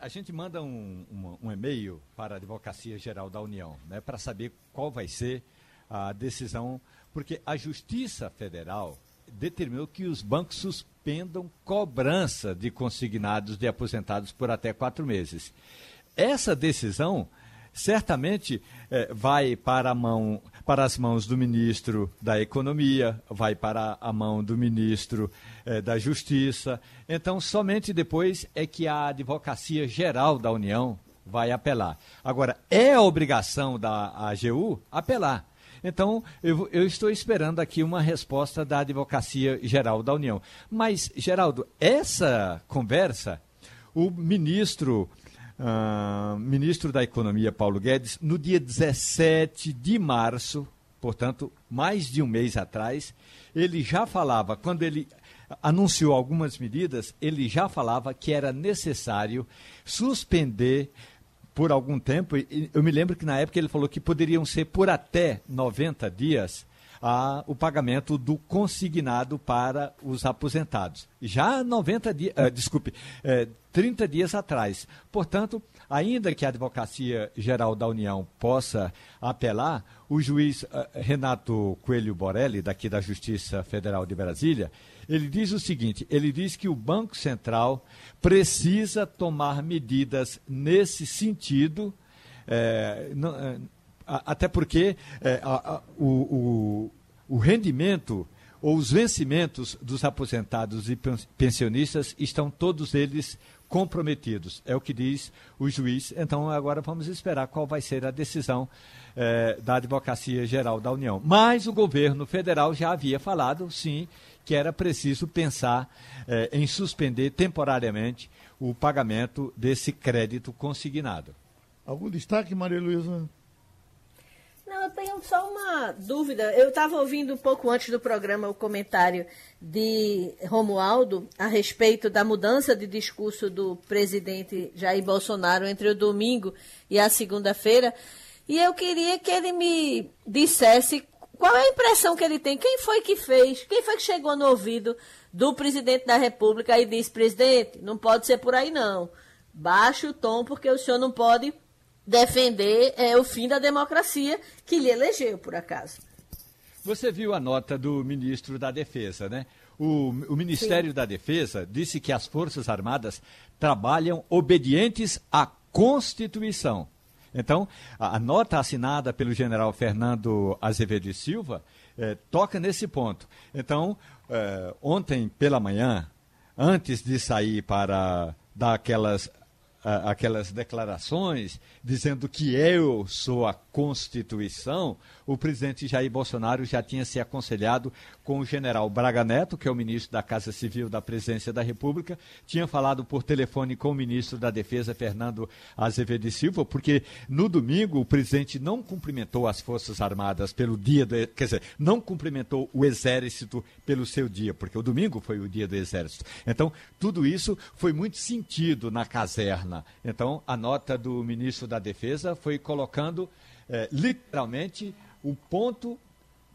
S6: a gente manda um, um, um, e-mail para a Advocacia Geral da União, né, para saber qual vai ser a decisão, porque a Justiça Federal determinou que os bancos suspendam cobrança de consignados de aposentados por até quatro meses. Essa decisão certamente eh, vai para mão para as mãos do ministro da Economia, vai para a mão do ministro eh, da Justiça. Então, somente depois é que a Advocacia Geral da União vai apelar. Agora, é obrigação da AGU apelar. Então, eu, eu, estou esperando aqui uma resposta da Advocacia Geral da União. Mas, Geraldo, essa conversa, o ministro uh, ministro da Economia Paulo Guedes, no dia 17 de março, portanto, mais de um mês atrás, ele já falava, quando ele anunciou algumas medidas, ele já falava que era necessário suspender por algum tempo. Eu me lembro que na época ele falou que poderiam ser por até 90 dias a, o pagamento do consignado para os aposentados. Já 90 dias, uh, desculpe, uh, eh, 30 dias atrás. Portanto, ainda que a Advocacia Geral da União possa apelar, o juiz uh, Renato Coelho Borelli, daqui da Justiça Federal de Brasília, ele diz o seguinte: ele diz que o Banco Central precisa tomar medidas nesse sentido. É, não, até porque é, a, a, o, o, o rendimento ou os vencimentos dos aposentados e pensionistas estão todos eles comprometidos. É o que diz o juiz. Então, agora vamos esperar qual vai ser a decisão eh, da Advocacia Geral da União. Mas o governo federal já havia falado, sim, que era preciso pensar eh, em suspender temporariamente o pagamento desse crédito consignado.
S2: Algum destaque, Maria Luísa?
S5: Não, eu tenho só uma dúvida. Eu estava ouvindo um pouco antes do programa o comentário de Romualdo a respeito da mudança de discurso do presidente Jair Bolsonaro entre o domingo e a segunda-feira. E eu queria que ele me dissesse qual é a impressão que ele tem, quem foi que fez, quem foi que chegou no ouvido do presidente da República e disse: presidente, não pode ser por aí não. Baixe o tom, porque o senhor não pode defender é, o fim da democracia que lhe elegeu, por acaso.
S6: Você viu a nota do ministro da Defesa, né? O, o Ministério Sim. da Defesa disse que as Forças Armadas trabalham obedientes à Constituição. Então, a, a nota assinada pelo general Fernando Azevedo Silva eh, toca nesse ponto. Então, eh, ontem pela manhã, antes de sair para dar aquelas aquelas declarações dizendo que eu sou a Constituição, o presidente Jair Bolsonaro já tinha se aconselhado com o general Braga Neto, que é o ministro da Casa Civil da Presidência da República, tinha falado por telefone com o ministro da Defesa, Fernando Azevedo Silva, porque no domingo o presidente não cumprimentou as Forças Armadas pelo dia do. Quer dizer, não cumprimentou o Exército pelo seu dia, porque o domingo foi o dia do Exército. Então, tudo isso foi muito sentido na caserna. Então, a nota do ministro da Defesa foi colocando é, literalmente o ponto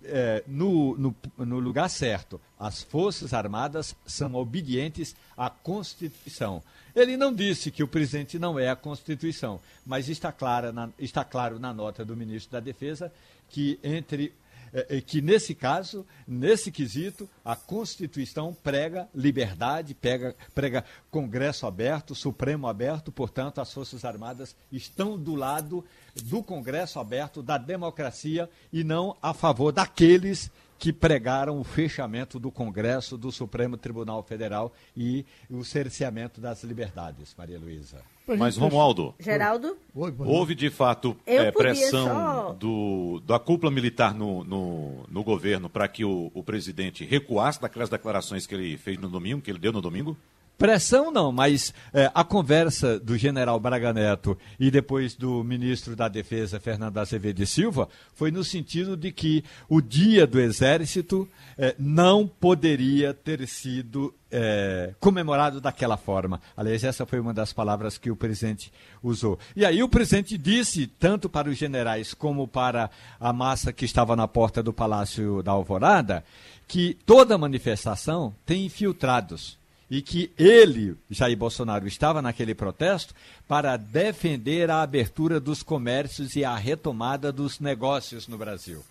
S6: é, no, no, no, lugar certo. As Forças Armadas são obedientes à Constituição. Ele não disse que o presidente não é a Constituição, mas está, clara na, está claro na nota do ministro da Defesa que entre é, é, que nesse caso, nesse quesito, a Constituição prega liberdade, prega, prega Congresso aberto, Supremo aberto, portanto, as Forças Armadas estão do lado do Congresso aberto, da democracia e não a favor daqueles que pregaram o fechamento do Congresso, do Supremo Tribunal Federal e o cerceamento das liberdades, Maria Luísa.
S4: Mas, Romualdo,
S5: Geraldo?
S4: houve de fato é, pressão só... do, da cúpula militar no, no, no governo para que o, o presidente recuasse daquelas declarações que ele fez no domingo, que ele deu no domingo?
S6: Pressão não, mas é, a conversa do general Braga Neto e depois do ministro da Defesa, Fernando Azevedo de Silva, foi no sentido de que o dia do Exército é, não poderia ter sido é, comemorado daquela forma. Aliás, essa foi uma das palavras que o presidente usou. E aí o presidente disse, tanto para os generais como para a massa que estava na porta do Palácio da Alvorada, que toda manifestação tem infiltrados e que ele, Jair Bolsonaro, estava naquele protesto para defender a abertura dos comércios e a retomada dos negócios no Brasil.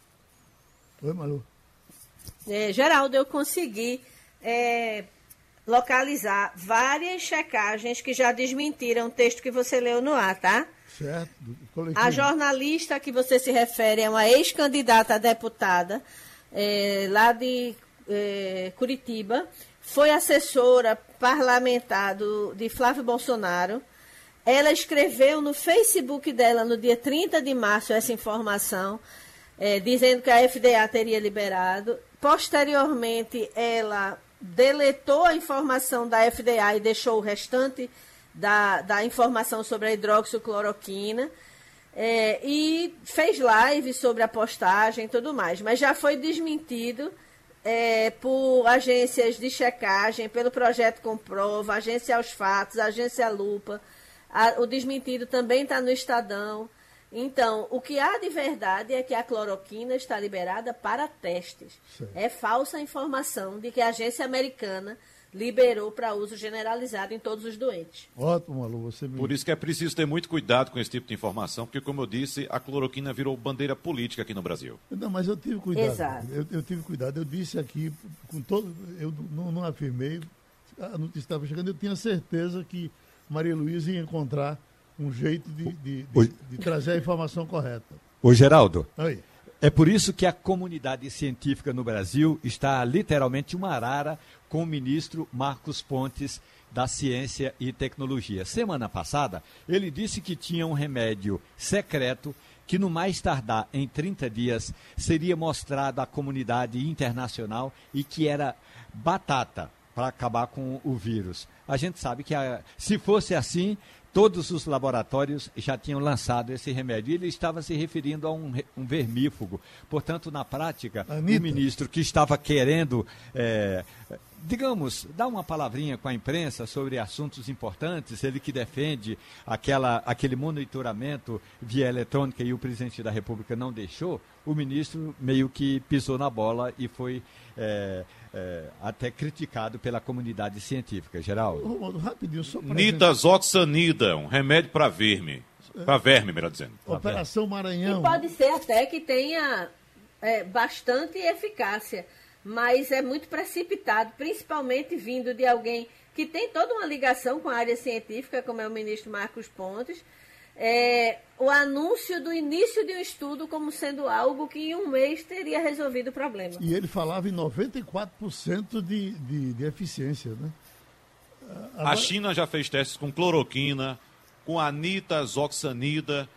S2: Oi, Malu.
S5: É, Geraldo, eu consegui é, localizar várias checagens que já desmentiram o texto que você leu no ar, tá?
S2: Certo.
S5: A jornalista que você se refere é uma ex-candidata a deputada é, lá de é, Curitiba foi assessora parlamentar do, de Flávio Bolsonaro. Ela escreveu no Facebook dela, no dia 30 de março, essa informação, é, dizendo que a FDA teria liberado. Posteriormente, ela deletou a informação da FDA e deixou o restante da, da informação sobre a hidroxicloroquina. É, e fez live sobre a postagem e tudo mais, mas já foi desmentido é, por agências de checagem, pelo projeto Comprova, agência aos fatos, agência Lupa. A, o desmentido também está no Estadão. Então, o que há de verdade é que a cloroquina está liberada para testes. Sim. É falsa a informação de que a agência americana liberou para uso generalizado em todos os doentes.
S2: Ótimo, Malu, você
S4: me... Por isso que é preciso ter muito cuidado com esse tipo de informação, porque, como eu disse, a cloroquina virou bandeira política aqui no Brasil.
S2: Não, mas eu tive cuidado. Exato. Eu, eu tive cuidado. Eu disse aqui, com todo. Eu não, não afirmei, a notícia estava chegando, eu tinha certeza que Maria Luísa ia encontrar um jeito de, de, de, de trazer a informação correta.
S6: Ô, Geraldo. Oi. É por isso que a comunidade científica no Brasil está literalmente uma arara com o ministro Marcos Pontes da Ciência e Tecnologia. Semana passada, ele disse que tinha um remédio secreto que no mais tardar em 30 dias seria mostrado à comunidade internacional e que era batata para acabar com o vírus. A gente sabe que a, se fosse assim, todos os laboratórios já tinham lançado esse remédio. Ele estava se referindo a um, um vermífugo. Portanto, na prática, Anitta. o ministro que estava querendo. É, digamos, dar uma palavrinha com a imprensa sobre assuntos importantes, ele que defende aquela, aquele monitoramento via eletrônica e o presidente da República não deixou, o ministro meio que pisou na bola e foi é, é, até criticado pela comunidade científica. Geraldo.
S4: rapidinho, só Nidazoxanida, um remédio para verme. Para verme, melhor dizendo.
S2: Operação Maranhão.
S5: E pode ser até que tenha é, bastante eficácia, mas é muito precipitado, principalmente vindo de alguém que tem toda uma ligação com a área científica, como é o ministro Marcos Pontes, é, o anúncio do início de um estudo como sendo algo que em um mês teria resolvido o problema.
S2: E ele falava em 94% de, de, de eficiência, né?
S4: Agora... A China já fez testes com cloroquina, com anitazoxanida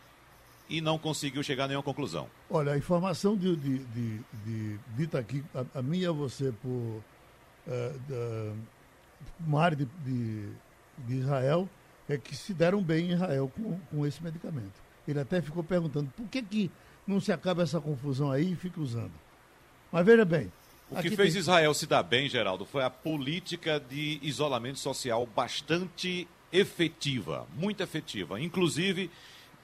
S4: e não conseguiu chegar a nenhuma conclusão.
S2: Olha, a informação de, de, de, de dita aqui, a, a minha você por uh, uma área de, de, de, Israel, é que se deram bem em Israel com, com esse medicamento. Ele até ficou perguntando por que, que não se acaba essa confusão aí e fica usando. Mas veja bem.
S4: O que fez tem... Israel se dar bem, Geraldo, foi a política de isolamento social bastante efetiva, muito efetiva. Inclusive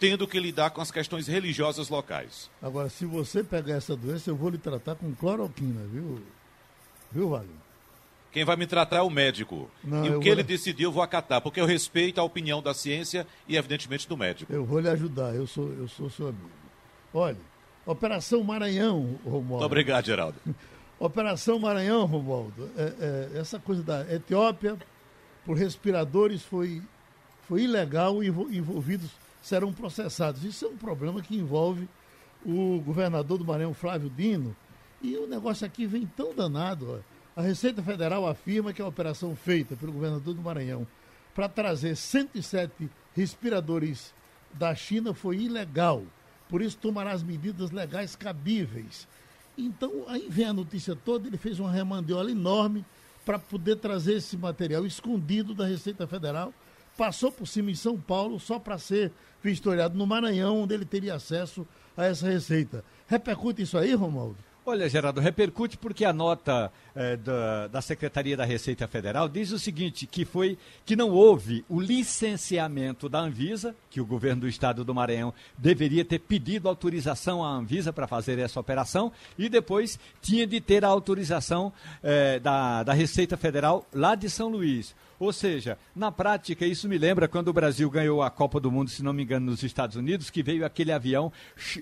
S4: tendo que lidar com as questões religiosas locais.
S2: Agora, se você pegar essa doença, eu vou lhe tratar com cloroquina, viu? Viu, Wagner?
S4: Quem vai me tratar é o médico. Não, e o que ele decidiu eu vou acatar, porque eu respeito a opinião da ciência e, evidentemente, do médico.
S2: Eu vou lhe ajudar, eu sou, eu sou seu amigo. Olha, Operação Maranhão, Romualdo. Muito
S4: obrigado, Geraldo.
S2: Operação Maranhão, Romualdo. É, é, essa coisa da Etiópia, por respiradores, foi, foi ilegal e envolvidos serão processados. Isso é um problema que envolve o governador do Maranhão, Flávio Dino, e o negócio aqui vem tão danado. Ó. A Receita Federal afirma que a operação feita pelo governador do Maranhão para trazer 107 respiradores da China foi ilegal. Por isso, tomará as medidas legais cabíveis. Então, aí vem a notícia toda, ele fez uma remandiola enorme para poder trazer esse material escondido da Receita Federal. Passou por cima em São Paulo só para ser vistoriado no Maranhão, onde ele teria acesso a essa receita. Repercute isso aí, Romualdo?
S6: Olha, Geraldo, repercute porque a nota eh, da, da, Secretaria da Receita Federal diz o seguinte, que foi que não houve o licenciamento da Anvisa, que o governo do estado do Maranhão deveria ter pedido autorização à Anvisa para fazer essa operação e depois tinha de ter a autorização eh, da, da Receita Federal lá de São Luís. Ou seja, na prática, isso me lembra quando o Brasil ganhou a Copa do Mundo, se não me engano, nos Estados Unidos, que veio aquele avião,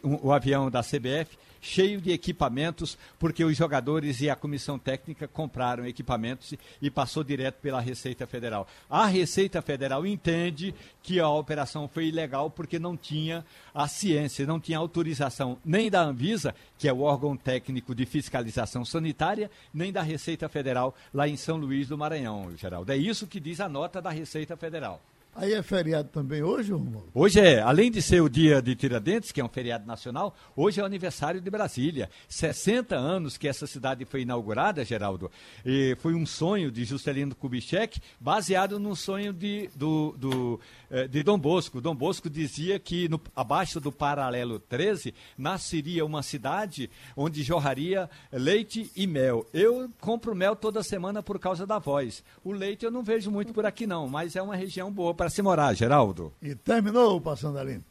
S6: o avião da CBF, cheio de equipamentos, porque os jogadores e a comissão técnica compraram equipamentos e passou direto pela Receita Federal. A Receita Federal entende que a operação foi ilegal porque não tinha a ciência, não tinha autorização nem da Anvisa, que é o órgão técnico de fiscalização sanitária, nem da Receita Federal lá em São Luís do Maranhão, Geraldo. É isso que diz a nota da Receita Federal.
S2: Aí é feriado também hoje, Romualdo?
S6: Hoje é, além de ser o dia de Tiradentes, que é um feriado nacional, hoje é o aniversário de Brasília. 60 anos que essa cidade foi inaugurada, Geraldo. E foi um sonho de Juscelino Kubitschek, baseado no sonho de, do, do, eh, de Dom Bosco. Dom Bosco dizia que no, abaixo do paralelo 13 nasceria uma cidade onde jorraria leite e mel. Eu compro mel toda semana por causa da voz. O leite eu não vejo muito por aqui não, mas é uma região boa para se morar, Geraldo.
S2: E terminou o Passando a Limpo.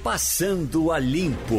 S1: Passando a Limpo.